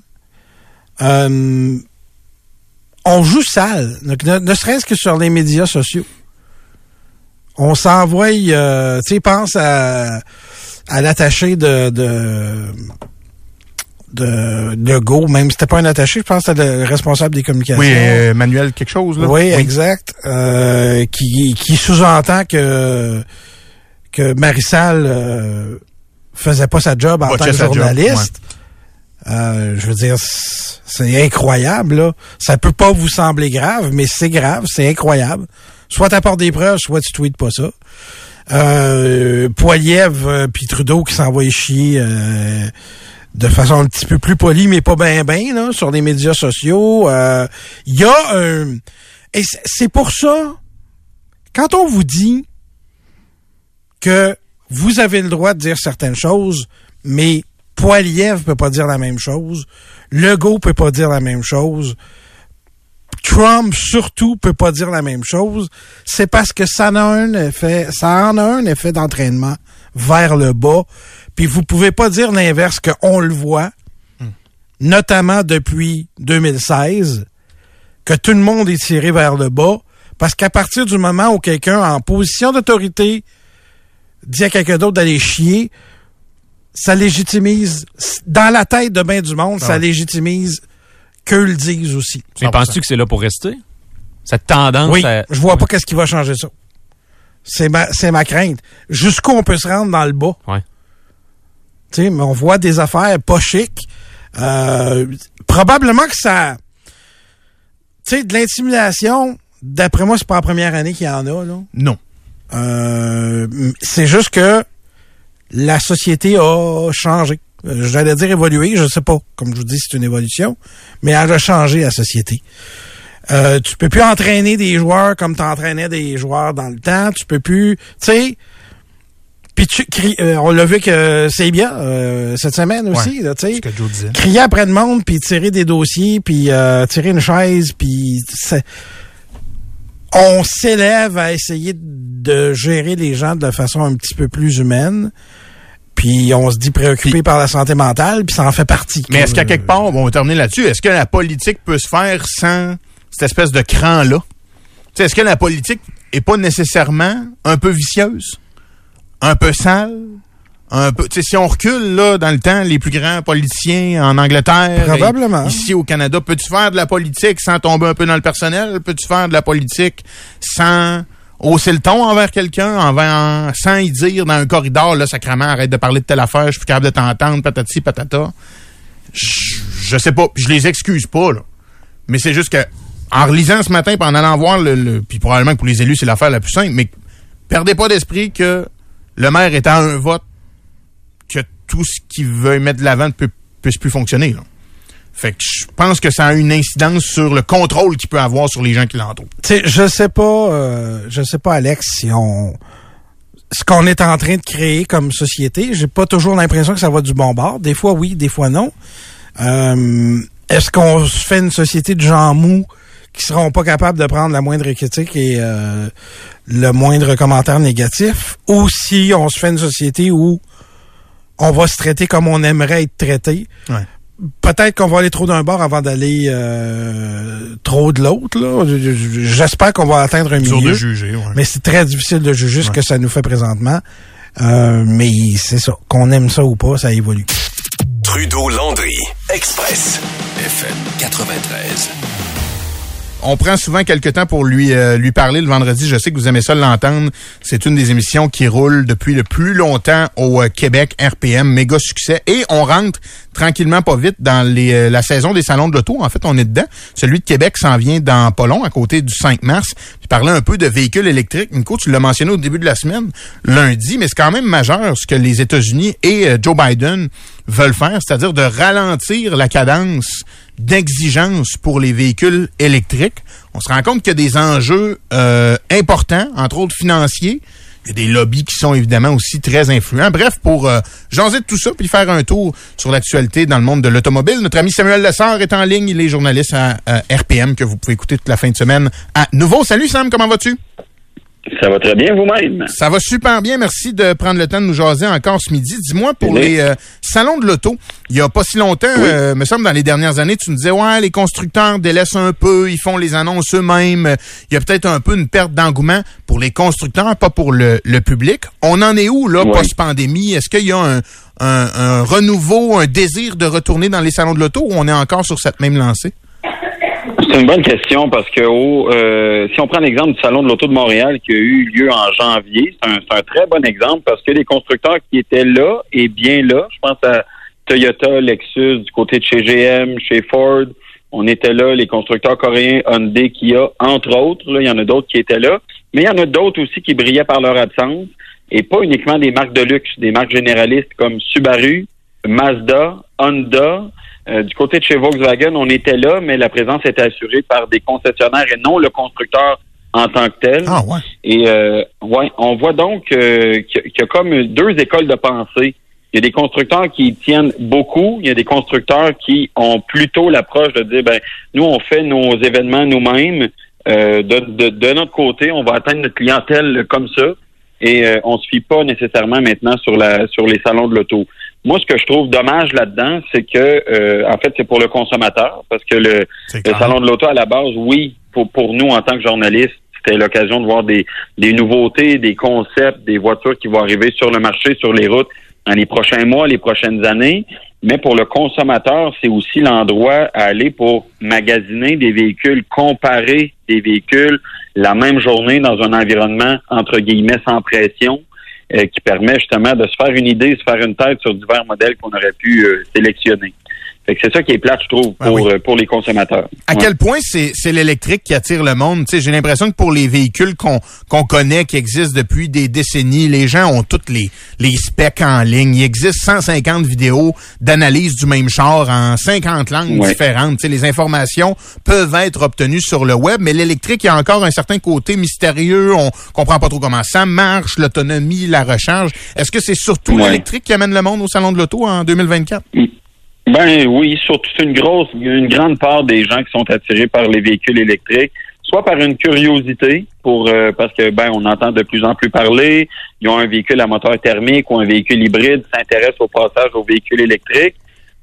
euh, on joue sale, ne, ne- serait-ce que sur les médias sociaux. On s'envoie, euh, tu sais, pense à, à l'attaché de, de de Legault, même si c'était pas un attaché, je pense que c'était le responsable des communications. Oui, euh, Manuel quelque chose, là. Oui, exact. Euh, qui qui sous-entend que que Marissal faisait pas sa job en Botchait tant que job, journaliste. Euh, je veux dire, c'est incroyable. Là. Ça peut pas vous sembler grave, mais c'est grave, c'est incroyable. Soit t'apportes des preuves, soit tu tweets pas ça. Euh, Poiliev euh, puis Trudeau qui s'envoient chier euh, de façon un petit peu plus polie, mais pas bien ben là, sur les médias sociaux. Euh, Il y a un... Et c'est pour ça, quand on vous dit que vous avez le droit de dire certaines choses, mais Poiliev peut pas dire la même chose, Legault peut pas dire la même chose, Trump surtout peut pas dire la même chose, c'est parce que ça en a un effet, ça en a un effet d'entraînement vers le bas, puis vous pouvez pas dire l'inverse qu'on le voit, notamment depuis 2016, que tout le monde est tiré vers le bas, parce qu'à partir du moment où quelqu'un en position d'autorité dit à quelqu'un d'autre d'aller chier, ça légitimise, dans la tête de bien du monde, ça Ouais. légitimise qu'eux le disent aussi. Mais penses-tu que c'est là pour rester? Cette tendance Oui, à- je vois pas qu'est-ce qui va changer ça. C'est ma, c'est ma crainte. Jusqu'où on peut se rendre dans le bas? Ouais. Tu sais, mais on voit des affaires pas chic. Euh, probablement que ça, tu sais, de l'intimidation. D'après moi, c'est pas la première année qu'il y en a là. Non. Euh, c'est juste que la société a changé. Euh, J'allais dire évoluer, je sais pas. Comme je vous dis, c'est une évolution, mais elle a changé la société. Euh, tu peux plus entraîner des joueurs comme tu entraînais des joueurs dans le temps. Tu peux plus, tu sais. Puis tu cries- euh, on l'a vu que c'est bien euh, cette semaine aussi, Ouais, tu sais. Crier après le monde, puis tirer des dossiers, puis euh, tirer une chaise, puis on s'élève à essayer de gérer les gens de façon un petit peu plus humaine. Puis on se dit préoccupé par la santé mentale, puis ça en fait partie. Mais est-ce qu'à quelque part, on va terminer là-dessus, est-ce que la politique peut se faire sans cette espèce de cran-là? Est-ce que la politique est pas nécessairement un peu vicieuse? Un peu sale? Un peu, si on recule là dans le temps, les plus grands politiciens en Angleterre, Probablement. et ici au Canada, peux-tu faire de la politique sans tomber un peu dans le personnel? Peux-tu faire de la politique sans hausser le ton envers quelqu'un, envers, sans y dire dans un corridor là, sacrément, arrête de parler de telle affaire, je suis capable de t'entendre, patati patata. Je, je sais pas, je les excuse pas là, mais c'est juste que en relisant ce matin, puis en allant voir le, le- puis probablement que pour les élus c'est l'affaire la plus simple, mais perdez pas d'esprit que le maire est à un vote que tout ce qu'il veut mettre de l'avant ne peut, puisse plus fonctionner. Là. Fait que je pense que ça a une incidence sur le contrôle qu'il peut avoir sur les gens qui l'entourent. Tu sais, je sais pas, euh, je sais pas, Alex, si on, ce qu'on est en train de créer comme société, j'ai pas toujours l'impression que ça va du bon bord. Des fois oui, des fois non. Euh, Est-ce qu'on se fait une société de gens mous qui seront pas capables de prendre la moindre critique et euh, le moindre commentaire négatif, ou si on se fait une société où on va se traiter comme on aimerait être traité? Ouais. Peut-être qu'on va aller trop d'un bord avant d'aller euh, trop de l'autre. là. J'espère qu'on va atteindre un milieu. de juger, ouais. Mais c'est très difficile de juger ce que ça nous fait présentement. Euh, mais c'est ça. Qu'on aime ça ou pas, ça évolue. Trudeau-Landry, Express, FM 93. On prend souvent quelques temps pour lui euh, lui parler le vendredi. Je sais que vous aimez ça l'entendre. C'est une des émissions qui roule depuis le plus longtemps au euh, Québec RPM, méga succès. Et on rentre tranquillement pas vite dans euh, la saison des salons de l'auto. En fait, on est dedans. Celui de Québec s'en vient dans pas à côté du 5 mars. Tu parlais un peu de véhicules électriques. Nico, tu l'as mentionné au début de la semaine, lundi, mais c'est quand même majeur ce que les États-Unis et Joe Biden veulent faire, c'est-à-dire de ralentir la cadence d'exigence pour les véhicules électriques. On se rend compte qu'il y a des enjeux euh, importants, entre autres financiers. Il y a des lobbies qui sont évidemment aussi très influents. Bref, pour euh, jaser de tout ça puis faire un tour sur l'actualité dans le monde de l'automobile, notre ami Samuel Lessard est en ligne. Il est journaliste à, à RPM que vous pouvez écouter toute la fin de semaine à nouveau. Salut Sam, comment vas-tu? Ça va très bien vous-même? Ça va super bien. Merci de prendre le temps de nous jaser encore ce midi. Dis-moi, pour Oui. les euh, salons de l'auto, il y a pas si longtemps, euh, me semble, dans les dernières années, tu nous disais, ouais, les constructeurs délaissent un peu, ils font les annonces eux-mêmes. Il y a peut-être un peu une perte d'engouement pour les constructeurs, pas pour le, le public. On en est où, là, Oui. post-pandémie? Est-ce qu'il y a un, un, un renouveau, un désir de retourner dans les salons de l'auto ou on est encore sur cette même lancée? C'est une bonne question parce que au, euh, si on prend l'exemple du Salon de l'Auto de Montréal qui a eu lieu en janvier, c'est un, un très bon exemple parce que les constructeurs qui étaient là et bien là, je pense à Toyota, Lexus, du côté de chez GM, chez Ford, on était là, les constructeurs coréens, Hyundai, Kia, entre autres, il y en a d'autres qui étaient là, mais il y en a d'autres aussi qui brillaient par leur absence et pas uniquement des marques de luxe, des marques généralistes comme Subaru, Mazda, Honda, euh, du côté de chez Volkswagen, on était là, mais la présence était assurée par des concessionnaires et non le constructeur en tant que tel. Ah ouais. Et euh, ouais, on voit donc euh, qu'il y a- comme deux écoles de pensée. Il y a des constructeurs qui y tiennent beaucoup. Il y a des constructeurs qui ont plutôt l'approche de dire, ben, nous, on fait nos événements nous-mêmes. Euh, de, de, de notre côté, on va atteindre notre clientèle comme ça. Et euh, on se fie pas nécessairement maintenant sur la sur les salons de l'auto. Moi, ce que je trouve dommage là-dedans, c'est que euh, en fait, c'est pour le consommateur, parce que le, le salon de l'auto à la base, oui, pour pour nous en tant que journalistes, c'était l'occasion de voir des des nouveautés, des concepts, des voitures qui vont arriver sur le marché, sur les routes dans les prochains mois, les prochaines années. Mais pour le consommateur, c'est aussi l'endroit à aller pour magasiner des véhicules, comparer des véhicules la même journée dans un environnement entre guillemets sans pression, qui permet justement de se faire une idée, se faire une tête sur divers modèles qu'on aurait pu euh, sélectionner. Fait que c'est ça qui est plate, je trouve, Ah pour, oui. euh, pour les consommateurs. À Ouais. quel point c'est c'est l'électrique qui attire le monde? Tu sais, J'ai l'impression que pour les véhicules qu'on qu'on connaît, qui existent depuis des décennies, les gens ont toutes les, les specs en ligne. Il existe 150 vidéos d'analyse du même char en 50 langues Ouais. différentes. Tu sais, les informations peuvent être obtenues sur le web, mais l'électrique, il y a encore un certain côté mystérieux. On comprend pas trop comment ça marche, l'autonomie, la recharge. Est-ce que c'est surtout Ouais. l'électrique qui amène le monde au Salon de l'Auto en 2024? Ben oui, surtout une grosse, une grande part des gens qui sont attirés par les véhicules électriques soit par une curiosité, pour euh, parce que ben on entend de plus en plus parler, ils ont un véhicule à moteur thermique ou un véhicule hybride, s'intéressent au passage aux véhicules électriques,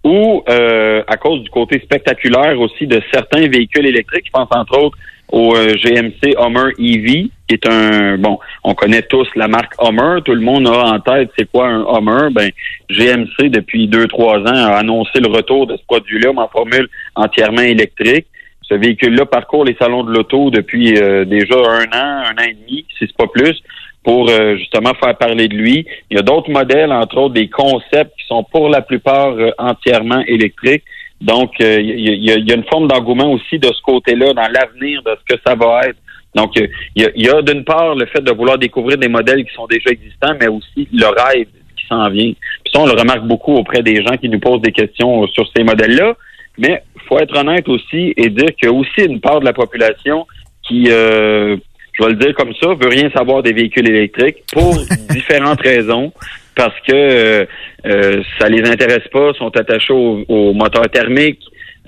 ou euh, à cause du côté spectaculaire aussi de certains véhicules électriques. Je pense entre autres au euh, GMC Hummer EV, qui est un bon, on connaît tous la marque Hummer, tout le monde a en tête c'est quoi un Hummer. Ben GMC depuis deux trois ans a annoncé le retour de ce produit-là, en formule entièrement électrique. Ce véhicule-là parcourt les salons de l'auto depuis euh, déjà un an, un an et demi, si c'est pas plus, pour euh, justement faire parler de lui. Il y a d'autres modèles, entre autres des concepts qui sont pour la plupart entièrement électriques. Donc, il euh, y, a, une forme d'engouement aussi de ce côté-là dans l'avenir de ce que ça va être. Donc, il euh, y a, d'une part le fait de vouloir découvrir des modèles qui sont déjà existants, mais aussi le rêve qui s'en vient. Puis ça, on le remarque beaucoup auprès des gens qui nous posent des questions sur ces modèles-là. Mais faut être honnête aussi et dire qu'il y a aussi une part de la population qui, euh, je vais le dire comme ça, veut rien savoir des véhicules électriques pour différentes raisons parce que euh, euh, ça les intéresse pas, sont attachés au, moteur thermique.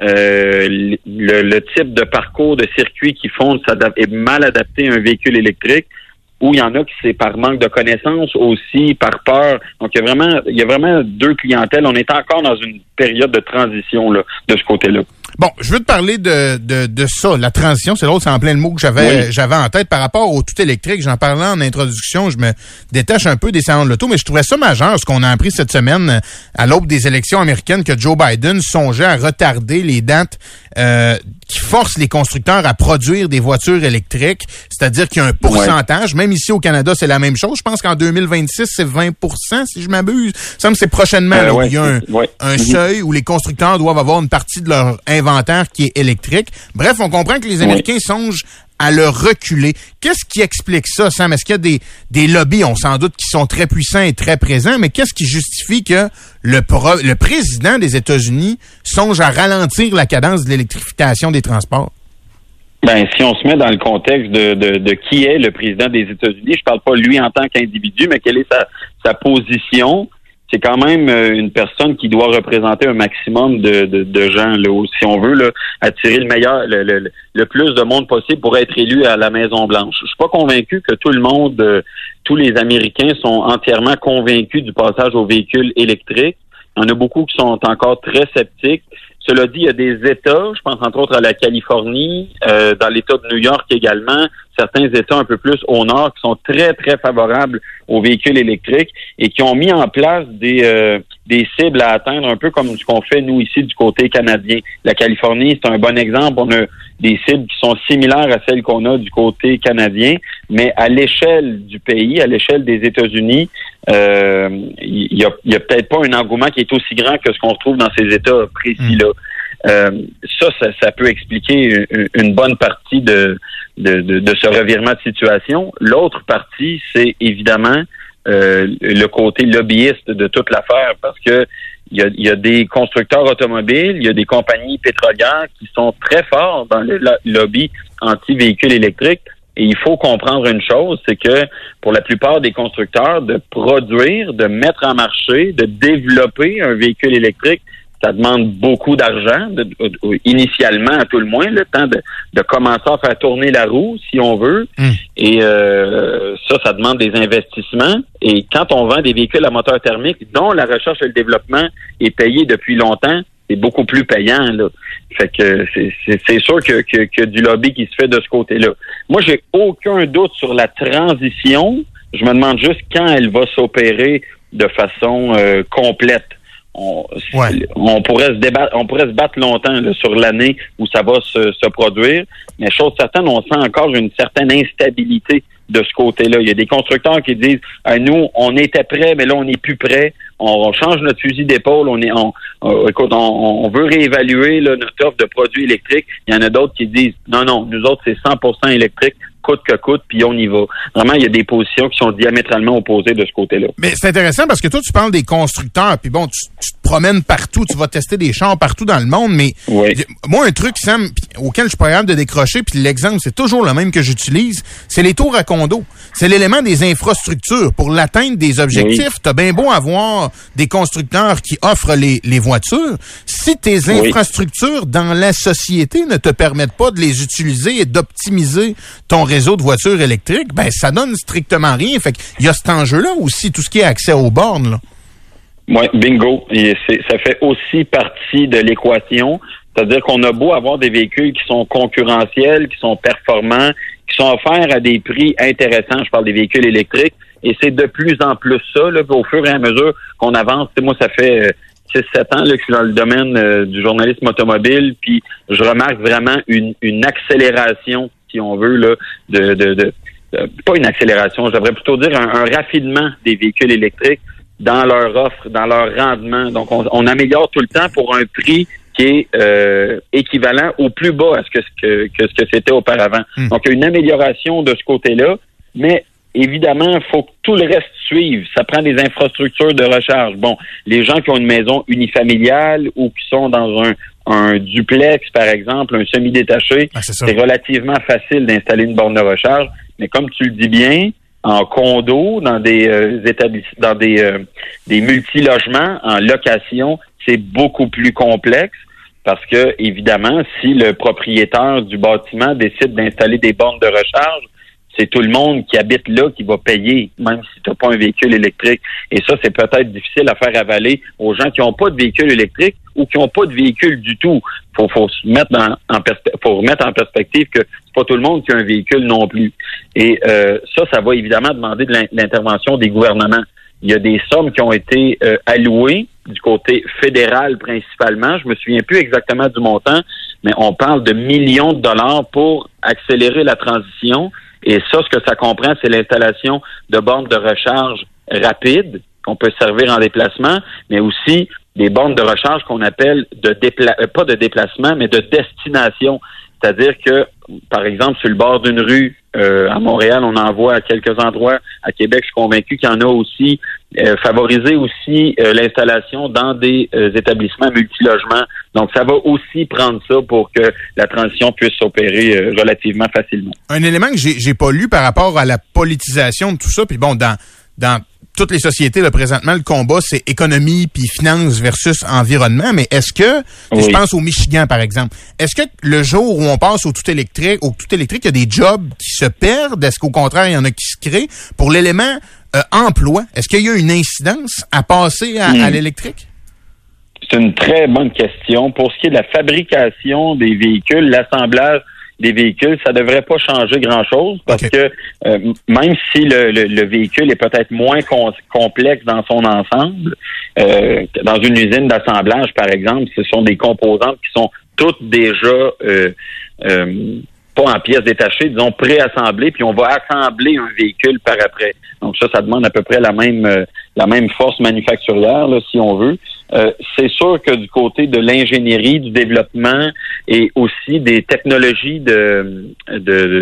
Euh, le, type de parcours de circuit qu'ils font est mal adapté à un véhicule électrique ou il y en a qui c'est par manque de connaissances aussi, par peur. Donc il y a vraiment il y a vraiment deux clientèles. On est encore dans une période de transition là, de ce côté-là. Bon, je veux te parler de, de, de ça, la transition, c'est l'autre, c'est en plein le mot que j'avais j'avais en tête par rapport au tout électrique. J'en parlais en introduction, je me détache un peu des salons de l'auto, mais je trouvais ça majeur ce qu'on a appris cette semaine à l'aube des élections américaines que Joe Biden songeait à retarder les dates euh, qui forcent les constructeurs à produire des voitures électriques, c'est-à-dire qu'il y a un pourcentage, même ici au Canada, c'est la même chose. Je pense qu'en 2026, c'est 20% si je m'abuse. Ça me c'est prochainement, euh, il y a un, un mhm. seuil où les constructeurs doivent avoir une partie de leur qui est électrique. Bref, on comprend que les Américains songent à le reculer. Qu'est-ce qui explique ça, Sam? Est-ce qu'il y a des, des lobbies, on s'en doute, qui sont très puissants et très présents, mais qu'est-ce qui justifie que le, le président des États-Unis songe à ralentir la cadence de l'électrification des transports? Ben, si on se met dans le contexte de, de, de qui est le président des États-Unis, je parle pas lui en tant qu'individu, mais quelle est sa, sa position c'est quand même euh, une personne qui doit représenter un maximum de, de, gens, là, si on veut, attirer le meilleur, le, le, plus de monde possible pour être élu à la Maison Blanche. Je suis pas convaincu que tout le monde, euh, tous les Américains sont entièrement convaincus du passage aux véhicules électriques. Il y en a beaucoup qui sont encore très sceptiques. Cela dit, il y a des États, je pense entre autres à la Californie, euh, dans l'État de New York également, certains États un peu plus au nord qui sont très, très favorables aux véhicules électriques et qui ont mis en place des, euh, des cibles à atteindre, un peu comme ce qu'on fait nous ici du côté canadien. La Californie, c'est un bon exemple. On a des cibles qui sont similaires à celles qu'on a du côté canadien, mais à l'échelle du pays, à l'échelle des États-Unis, euh, il y a, y a peut-être pas un engouement qui est aussi grand que ce qu'on retrouve dans ces États précis-là. Mm. Euh, ça, ça, peut expliquer une, bonne partie de, de, de, ce revirement de situation. L'autre partie, c'est évidemment le côté lobbyiste de toute l'affaire, parce que il y, a, y a, des constructeurs automobiles, il y a des compagnies pétrolières qui sont très forts dans le lobby anti-véhicules électriques. Et il faut comprendre une chose, c'est que pour la plupart des constructeurs, de produire, de mettre en marché, de développer un véhicule électrique, ça demande beaucoup d'argent, initialement à tout le moins, le temps de, commencer à faire tourner la roue, si on veut. Hmm. Et euh, ça, ça demande des investissements. Et quand on vend des véhicules à moteur thermique, dont la recherche et le développement est payé depuis longtemps, c'est beaucoup plus payant. Là. Fait que c'est sûr que, que, que, du lobby qui se fait de ce côté-là. Moi, j'ai aucun doute sur la transition. Je me demande juste quand elle va s'opérer de façon euh, complète on, on, pourrait se débattre, on pourrait se battre longtemps sur l'année où ça va se, se, produire, mais chose certaine, on sent encore une certaine instabilité de ce côté-là. Il y a des constructeurs qui disent nous, on était prêts, mais là, on n'est plus prêts. On, change notre fusil d'épaule. On est, on, écoute, on, veut réévaluer notre offre de produits électriques. Il y en a d'autres qui disent non, non, nous autres, c'est 100% électrique. Coûte que coûte, puis on y va. Vraiment, il y a des positions qui sont diamétralement opposées de ce côté-là. Mais c'est intéressant parce que toi, tu parles des constructeurs, puis bon, tu, tu, te promènes partout, tu vas tester des chars partout dans le monde, mais moi, un truc, Sam, auquel je suis pas capable de décrocher, puis l'exemple, c'est toujours le même que j'utilise, c'est les tours à condo. C'est l'élément des infrastructures. Pour l'atteinte des objectifs, t'as bien beau avoir des constructeurs qui offrent les, les voitures. Si tes infrastructures dans la société ne te permettent pas de les utiliser et d'optimiser ton réseau de voitures électriques, ben ça donne strictement rien. Fait qu'il y a cet enjeu-là aussi, tout ce qui est accès aux bornes. Oui, bingo. Ça fait aussi partie de l'équation. C'est-à-dire qu'on a beau avoir des véhicules qui sont concurrentiels, qui sont performants, qui sont offerts à des prix intéressants. Je parle des véhicules électriques. Et c'est de plus en plus ça, au fur et à mesure qu'on avance. Moi, ça fait 6-7 euh, ans là, que je suis dans le domaine euh, du journalisme automobile, puis je remarque vraiment une accélération, si on veut, là, de, de, de, pas une accélération, je devrais plutôt dire un, un, raffinement des véhicules électriques dans leur offre, dans leur rendement. Donc, on, on améliore tout le temps pour un prix qui est euh, équivalent au plus bas à ce que, que, que ce que c'était auparavant. Hmm. Donc, il y a une amélioration de ce côté-là, mais évidemment, il faut que tout le reste suive. Ça prend des infrastructures de recharge. Bon, les gens qui ont une maison unifamiliale ou qui sont dans un, un duplex, par exemple, un semi-détaché, Ah, c'est relativement facile d'installer une borne de recharge. Mais comme tu le dis bien, en condo, dans des euh, établissements, dans des, euh, des multilogements, en location, c'est beaucoup plus complexe parce que, évidemment, si le propriétaire du bâtiment décide d'installer des bornes de recharge, c'est tout le monde qui habite là qui va payer, même si tu n'as pas un véhicule électrique. Et ça, c'est peut-être difficile à faire avaler aux gens qui n'ont pas de véhicule électrique ou qui n'ont pas de véhicule du tout. Faut, faut se mettre en faut remettre en perspective que c'est pas tout le monde qui a un véhicule non plus. Et euh, ça, ça va évidemment demander de l'in- l'intervention des gouvernements. Il y a des sommes qui ont été euh, allouées du côté fédéral principalement. Je me souviens plus exactement du montant, mais on parle de millions de dollars pour accélérer la transition. Et ça, ce que ça comprend, c'est l'installation de bornes de recharge rapides qu'on peut servir en déplacement, mais aussi des bornes de recharge qu'on appelle de euh, pas de déplacement, mais de destination. C'est-à-dire que, par exemple, sur le bord d'une rue euh, à Montréal, on en voit à quelques endroits. À Québec, je suis convaincu qu'il y en a aussi. Euh, favoriser aussi euh, l'installation dans des euh, établissements multilogements. Donc, ça va aussi prendre ça pour que la transition puisse s'opérer relativement facilement. Un élément que j'ai pas lu par rapport à la politisation de tout ça, puis bon, dans, dans toutes les sociétés, là, présentement, le combat, c'est économie puis finance versus environnement. Mais est-ce que, Oui. je pense au Michigan, par exemple, est-ce que le jour où on passe au tout électrique, au tout électrique, il y a des jobs qui se perdent? Est-ce qu'au contraire, il y en a qui se créent? Pour l'élément euh, emploi, est-ce qu'il y a une incidence à passer à, à Hmm. l'électrique? C'est une très bonne question. Pour ce qui est de la fabrication des véhicules, l'assemblage des véhicules, ça devrait pas changer grand-chose parce que euh, même si le, le- le véhicule est peut-être moins com- complexe dans son ensemble, euh, dans une usine d'assemblage, par exemple, ce sont des composantes qui sont toutes déjà euh, euh, pas en pièces détachées, disons préassemblées, puis on va assembler un véhicule par après. Donc ça, ça demande à peu près la même euh, la même force manufacturière, là, si on veut. Euh, c'est sûr que du côté de l'ingénierie, du développement et aussi des technologies de, de,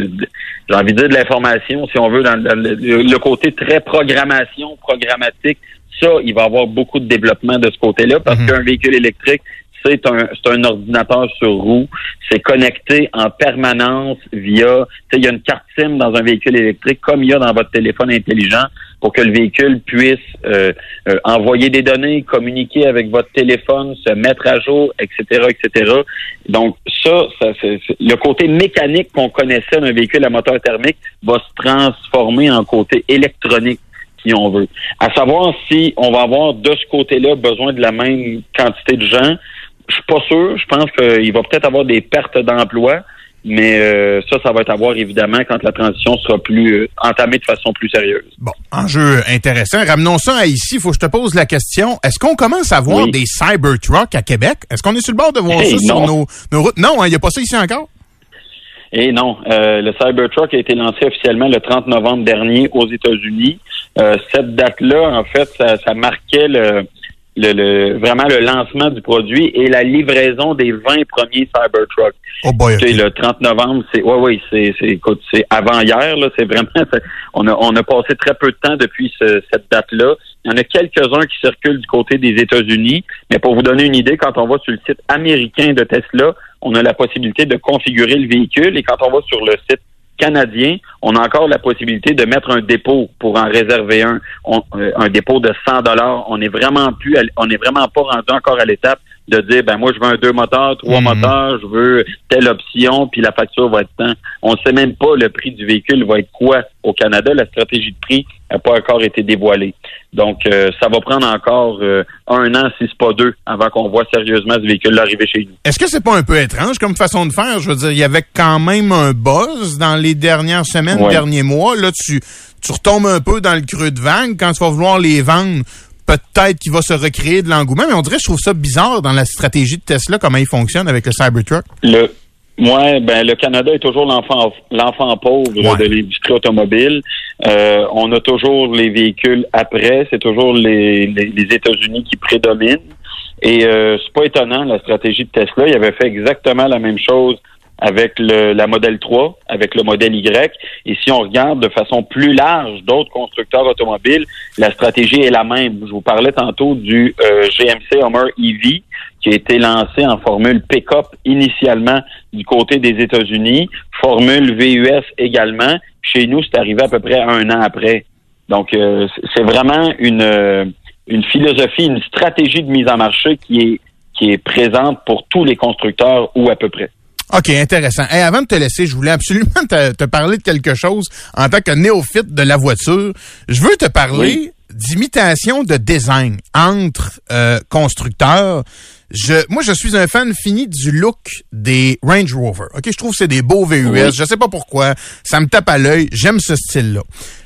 de- j'ai envie de dire de l'information, si on veut, dans, dans le, le côté très programmation, programmatique, ça, il va y avoir beaucoup de développement de ce côté-là parce qu'un véhicule électrique, c'est un, c'est un ordinateur sur roue. C'est connecté en permanence via, tu sais, il y a une carte SIM dans un véhicule électrique comme il y a dans votre téléphone intelligent pour que le véhicule puisse euh, euh, envoyer des données, communiquer avec votre téléphone, se mettre à jour, etc., etc. Donc ça, ça c'est, c'est- le côté mécanique qu'on connaissait d'un véhicule à moteur thermique va se transformer en côté électronique si on veut. À savoir si on va avoir de ce côté-là besoin de la même quantité de gens, je suis pas sûr. Je pense qu'il va peut-être avoir des pertes d'emplois, mais euh, ça, ça va être à voir évidemment quand la transition sera plus euh, entamée de façon plus sérieuse. Bon, enjeu intéressant. Ramenons ça à ici. Il faut que je te pose la question. Est-ce qu'on commence à voir Oui. des Cybertrucks à Québec? Est-ce qu'on est sur le bord de voir Hey, ça sur nos, nos routes? Non, hein, il n'y a pas ça ici encore? Et non, euh, le Cybertruck a été lancé officiellement le 30 novembre dernier aux États-Unis. Cette date-là, en fait, ça, ça marquait le, le, le- vraiment le lancement du produit et la livraison des 20 premiers Cybertruck. Oh boy, Le 30 novembre, c'est ouais, oui, c'est, c'est, écoute, c'est avant hier, là, c'est vraiment, on a, on a passé très peu de temps depuis ce- cette date-là. Il y en a quelques-uns qui circulent du côté des États-Unis, mais pour vous donner une idée, quand on va sur le site américain de Tesla, on a la possibilité de configurer le véhicule et quand on va sur le site canadien, on a encore la possibilité de mettre un dépôt pour en réserver un, euh, un dépôt de 100 dollars. On est vraiment plus, on est vraiment pas rendu encore à l'étape de dire, ben moi je veux un deux moteurs, trois moteurs, je veux telle option, puis la facture va être tant. On ne sait même pas le prix du véhicule va être quoi au Canada. La stratégie de prix n'a pas encore été dévoilée. Donc euh, ça va prendre encore euh, un an, si c'est pas deux, avant qu'on voit sérieusement ce véhicule arriver chez nous. Est-ce que c'est pas un peu étrange comme façon de faire? Je veux dire, il y avait quand même un buzz dans les dernières semaines, Ouais. derniers mois. Là, tu, tu retombes un peu dans le creux de vague. Quand tu vas vouloir les vendre, peut-être qu'il va se recréer de l'engouement. Mais on dirait, je trouve ça bizarre dans la stratégie de Tesla, comment il fonctionne avec le Cybertruck. Le, ouais, ben le Canada est toujours l'enfant l'enfant pauvre de l'industrie automobile. Euh, on a toujours les véhicules après, c'est toujours les, les, les États-Unis qui prédominent. Et euh, c'est pas étonnant la stratégie de Tesla. Il avait fait exactement la même chose avec le, la modèle 3, avec le modèle Y. Et si on regarde de façon plus large d'autres constructeurs automobiles, la stratégie est la même. Je vous parlais tantôt du euh, GMC Hummer EV qui a été lancé en formule pick-up initialement du côté des États-Unis, formule VUS également. Chez nous, c'est arrivé à peu près un an après. Donc, euh, c'est vraiment une, euh, une philosophie, une stratégie de mise en marché qui est, qui est présente pour tous les constructeurs ou à peu près. OK, intéressant. Et avant de te laisser, je voulais absolument te, te parler de quelque chose en tant que néophyte de la voiture. Je veux te parler d'imitation de design entre euh, constructeurs. Je, moi, je suis un fan fini du look des Range Rover. Ok, je trouve que c'est des beaux VUS. Oui. Je sais pas pourquoi. Ça me tape à l'œil. J'aime ce style-là.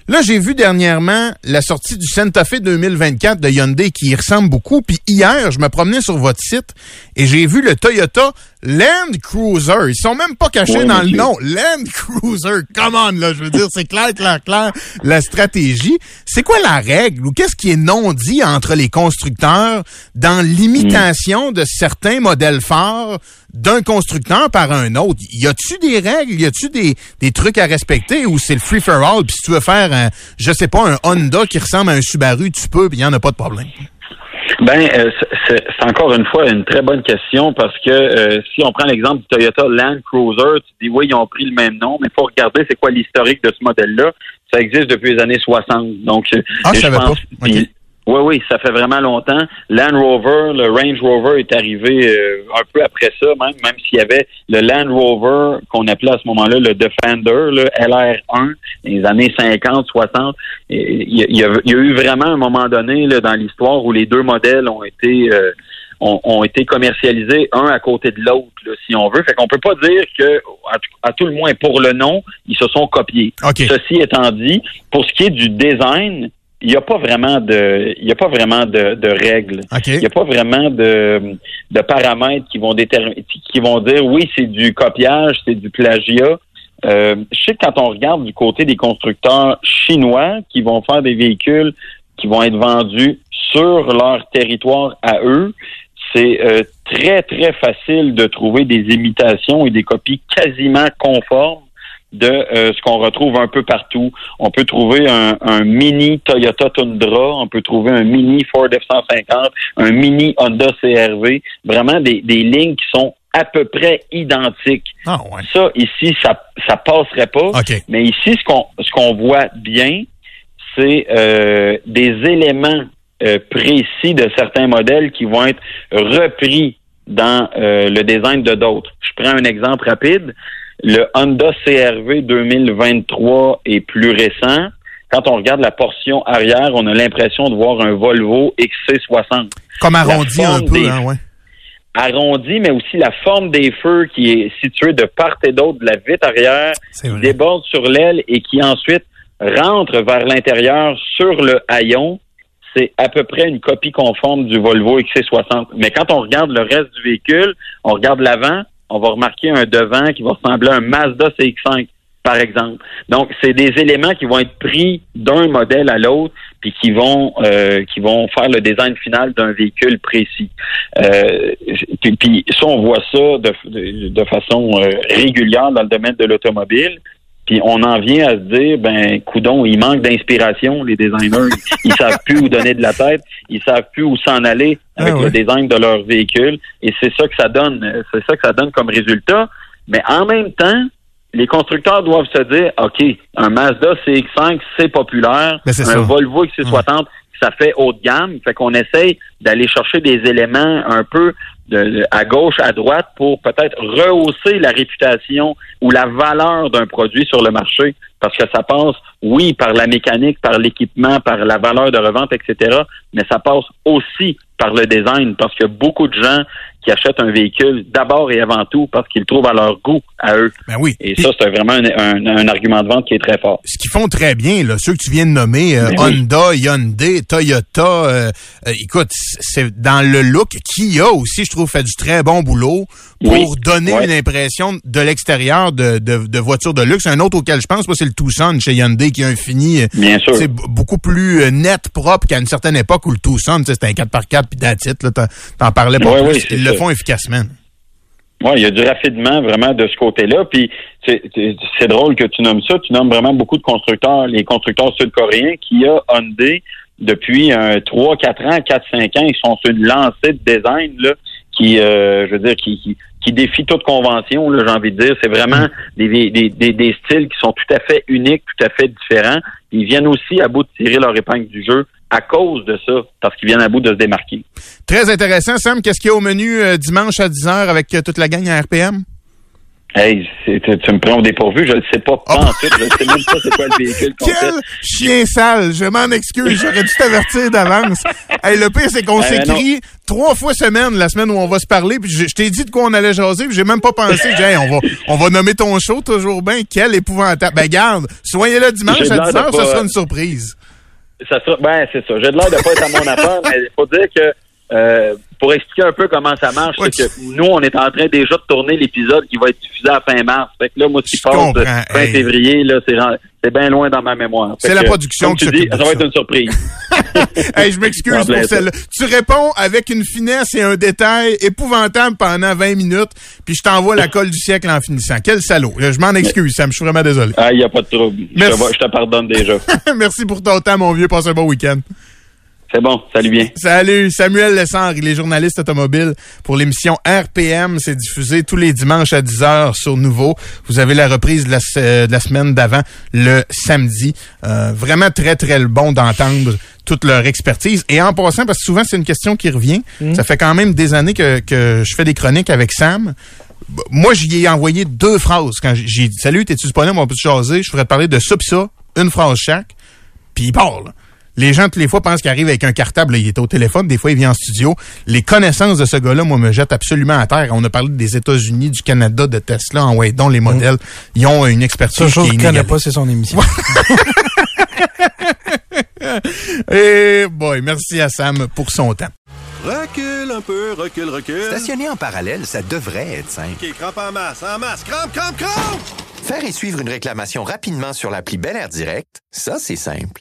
Là, j'ai vu dernièrement la sortie du Santa Fe 2024 de Hyundai qui y ressemble beaucoup. Puis hier, je me promenais sur votre site et j'ai vu le Toyota Land Cruiser. Ils sont même pas cachés Oui, dans le nom. Land Cruiser. Come on, là. Je veux dire, c'est clair, clair, clair. La stratégie. C'est quoi la règle ou qu'est-ce qui est non dit entre les constructeurs dans l'imitation de certains modèles phares d'un constructeur par un autre? Y a-tu des règles? Y a-tu des, des trucs à respecter ou c'est le free for all? Puis si tu veux faire un, je sais pas, un Honda qui ressemble à un Subaru, tu peux, puis y en a pas de problème. Ben, euh, c'est- encore une fois une très bonne question parce que euh, si on prend l'exemple du Toyota Land Cruiser, tu dis oui, ils ont pris le même nom, mais il faut regarder c'est quoi l'historique de ce modèle-là. Ça existe depuis les années 60. Donc, Ah, je savais pense- pas. Oui, oui, ça fait vraiment longtemps. Land Rover, le Range Rover est arrivé euh, un peu après ça, même, même s'il y avait le Land Rover qu'on appelait à ce moment-là le Defender, le LR1, dans les années 50, 60. Et Il y, a- y y eu vraiment un moment donné là, dans l'histoire où les deux modèles ont été euh, ont, ont été commercialisés un à côté de l'autre, si on veut. Fait qu'on peut pas dire que, à, tout- à tout le moins pour le nom, ils se sont copiés. OK. Ceci étant dit, pour ce qui est du design, il n'y a pas vraiment de, il y a pas vraiment de, de règles. Il n'y a pas vraiment de, de paramètres qui vont déterminer, qui vont dire oui, c'est du copiage, c'est du plagiat. Euh, je sais que quand on regarde du côté des constructeurs chinois qui vont faire des véhicules qui vont être vendus sur leur territoire à eux, c'est euh, très, très facile de trouver des imitations et des copies quasiment conformes de euh, ce qu'on retrouve un peu partout. On peut trouver un, un mini Toyota Tundra, on peut trouver un mini Ford F-150, un mini Honda CRV, vraiment des, des lignes qui sont à peu près identiques. Ah ouais. Ça, ici, ça ça passerait pas. Mais ici, ce qu'on ce qu'on voit bien, c'est euh, des éléments euh, précis de certains modèles qui vont être repris dans euh, le design de d'autres. Je prends un exemple rapide. Le Honda CRV 2023 est plus récent. Quand on regarde la portion arrière, on a l'impression de voir un Volvo XC60 Comme arrondi un peu, des- hein, ouais. arrondi, mais aussi la forme des feux qui est située de part et d'autre de la vitre arrière, qui déborde sur l'aile et qui ensuite rentre vers l'intérieur sur le haillon. C'est à peu près une copie conforme du Volvo XC60. Mais quand on regarde le reste du véhicule, on regarde l'avant, on va remarquer un devant qui va ressembler à un Mazda CX-5, par exemple. Donc, c'est des éléments qui vont être pris d'un modèle à l'autre, puis qui vont euh, qui vont faire le design final d'un véhicule précis. Euh, puis, ça, on voit ça de, de, de façon euh, régulière dans le domaine de l'automobile. Puis on en vient à se dire, ben, coudon, il manque d'inspiration, les designers. Ils savent plus où donner de la tête, ils savent plus où s'en aller avec Ah ouais. le design de leur véhicule. Et c'est ça que ça donne, c'est ça que ça donne comme résultat. Mais en même temps, les constructeurs doivent se dire, OK, un Mazda CX-5, c'est populaire. Ben, un ça. Volvo XC60, ça fait haut de gamme. Fait qu'on essaye d'aller chercher des éléments un peu à gauche, à droite pour peut-être rehausser la réputation ou la valeur d'un produit sur le marché. Parce que ça passe, oui, par la mécanique, par l'équipement, par la valeur de revente, etc. Mais ça passe aussi par le design. Parce a beaucoup de gens qui achètent un véhicule d'abord et avant tout parce qu'ils le trouvent à leur goût, à eux. Ben oui. Et ça, c'est vraiment un, un- un argument de vente qui est très fort. ce qu'ils font très bien, là, ceux que tu viens de nommer, euh, Ben oui. Honda, Hyundai, Toyota, euh, euh, écoute, c'est dans le look. Kia aussi, je trouve, fait du très bon boulot pour Oui. donner Ouais. une impression de l'extérieur de, de, de voiture de luxe. Un autre auquel je pense, c'est le Tucson chez Hyundai qui a un fini Bien sûr. beaucoup plus net, propre qu'à une certaine époque où le Tucson, c'était un 4x4 puis là, t'en- parlais pas Ouais, plus. oui, le font efficacement. Oui, il y a du raffinement vraiment de ce côté-là. Puis c'est drôle que tu nommes ça. Tu nommes vraiment beaucoup de constructeurs, les constructeurs sud-coréens qui a Hyundai depuis euh, 3, 4 ans, 4, 5 ans. Ils sont sur une lancée de design là, qui, euh, je veux dire, qui, défie toute convention, j'ai envie de dire. C'est vraiment des styles qui sont tout à fait uniques, tout à fait différents. Ils viennent aussi à bout de tirer leur épingle du jeu à cause de ça, parce qu'ils viennent à bout de se démarquer. Très intéressant. Sam, qu'est-ce qu'il y a au menu euh, dimanche à 10h avec euh, toute la gang à RPM? Hey, tu, tu me prends au dépourvu, je ne sais pas, pas en tout, je ne sais même pas c'est quoi le véhicule fait. Quel chien sale! Je m'en excuse, j'aurais dû t'avertir d'avance. Hey, le pire, c'est qu'on Euh, s'écrit trois fois semaine, la semaine où on va se parler, puis je, je t'ai dit de quoi on allait jaser, puis j'ai même pas pensé. J'ai hey, on va, on va nommer ton show toujours bien. Quel épouvantable. Ben, garde, soyez là dimanche à l'air de 10h, ça pas- sera une surprise. Ben, c'est ça. J'ai de l'air de pas être à mon affaire, mais il faut dire que, euh, pour expliquer un peu comment ça marche, Ouais, c'est que nous, on est en train déjà de tourner l'épisode qui va être diffusé à fin mars. Fait que là, moi, ce qui Je passe euh, fin Hey. février, là, c'est, bien loin dans ma mémoire. C'est la que, production qui tu dis, ça va être une surprise. hey, je m'excuse pour celle-là. Tu réponds avec une finesse et un détail épouvantable pendant 20 minutes, puis je t'envoie la colle du siècle en finissant. Quel salaud. Je m'en excuse, Sam, je suis vraiment désolé. Ah, il n'y a pas de trouble. Je te, Merci. va- je te pardonne déjà. Merci pour ton temps, mon vieux. Passe un bon week-end. C'est bon. Salut bien. Salut, Samuel Lessard, il est journaliste automobile pour l'émission RPM. C'est diffusé tous les dimanches à 10h sur Nouveau. Vous avez la reprise de la, de la semaine d'avant, le samedi. Euh, vraiment très, très bon d'entendre toute leur expertise. Et en passant, parce que souvent, c'est une question qui revient, ça fait quand même des années que, que je fais des chroniques avec Sam. B- Moi, j'y ai envoyé deux phrases. Quand j'ai- dit « Salut, t'es-tu disponible? On peut te jaser? Je ferais te parler de ça pis ça. » Une phrase chaque. Puis il parle. Les gens, toutes les fois, pensent qu'il arrive avec un cartable. là, il est au téléphone. Des fois, il vient en studio. Les connaissances de ce gars-là, moi, me jettent absolument à terre. On a parlé des États-Unis, du Canada, de Tesla, en ouais, dont les modèles. Ils ont une expertise qui chose est que je connais inégalée. pas, c'est son émission. Et boy, merci à Sam pour son temps. Recule un peu, recule, recule. Stationner en parallèle, ça devrait être simple. OK, crampe en masse, en masse, crampe, crampe, crampe! Faire et suivre une réclamation rapidement sur l'appli Bel Air Direct, ça, c'est simple.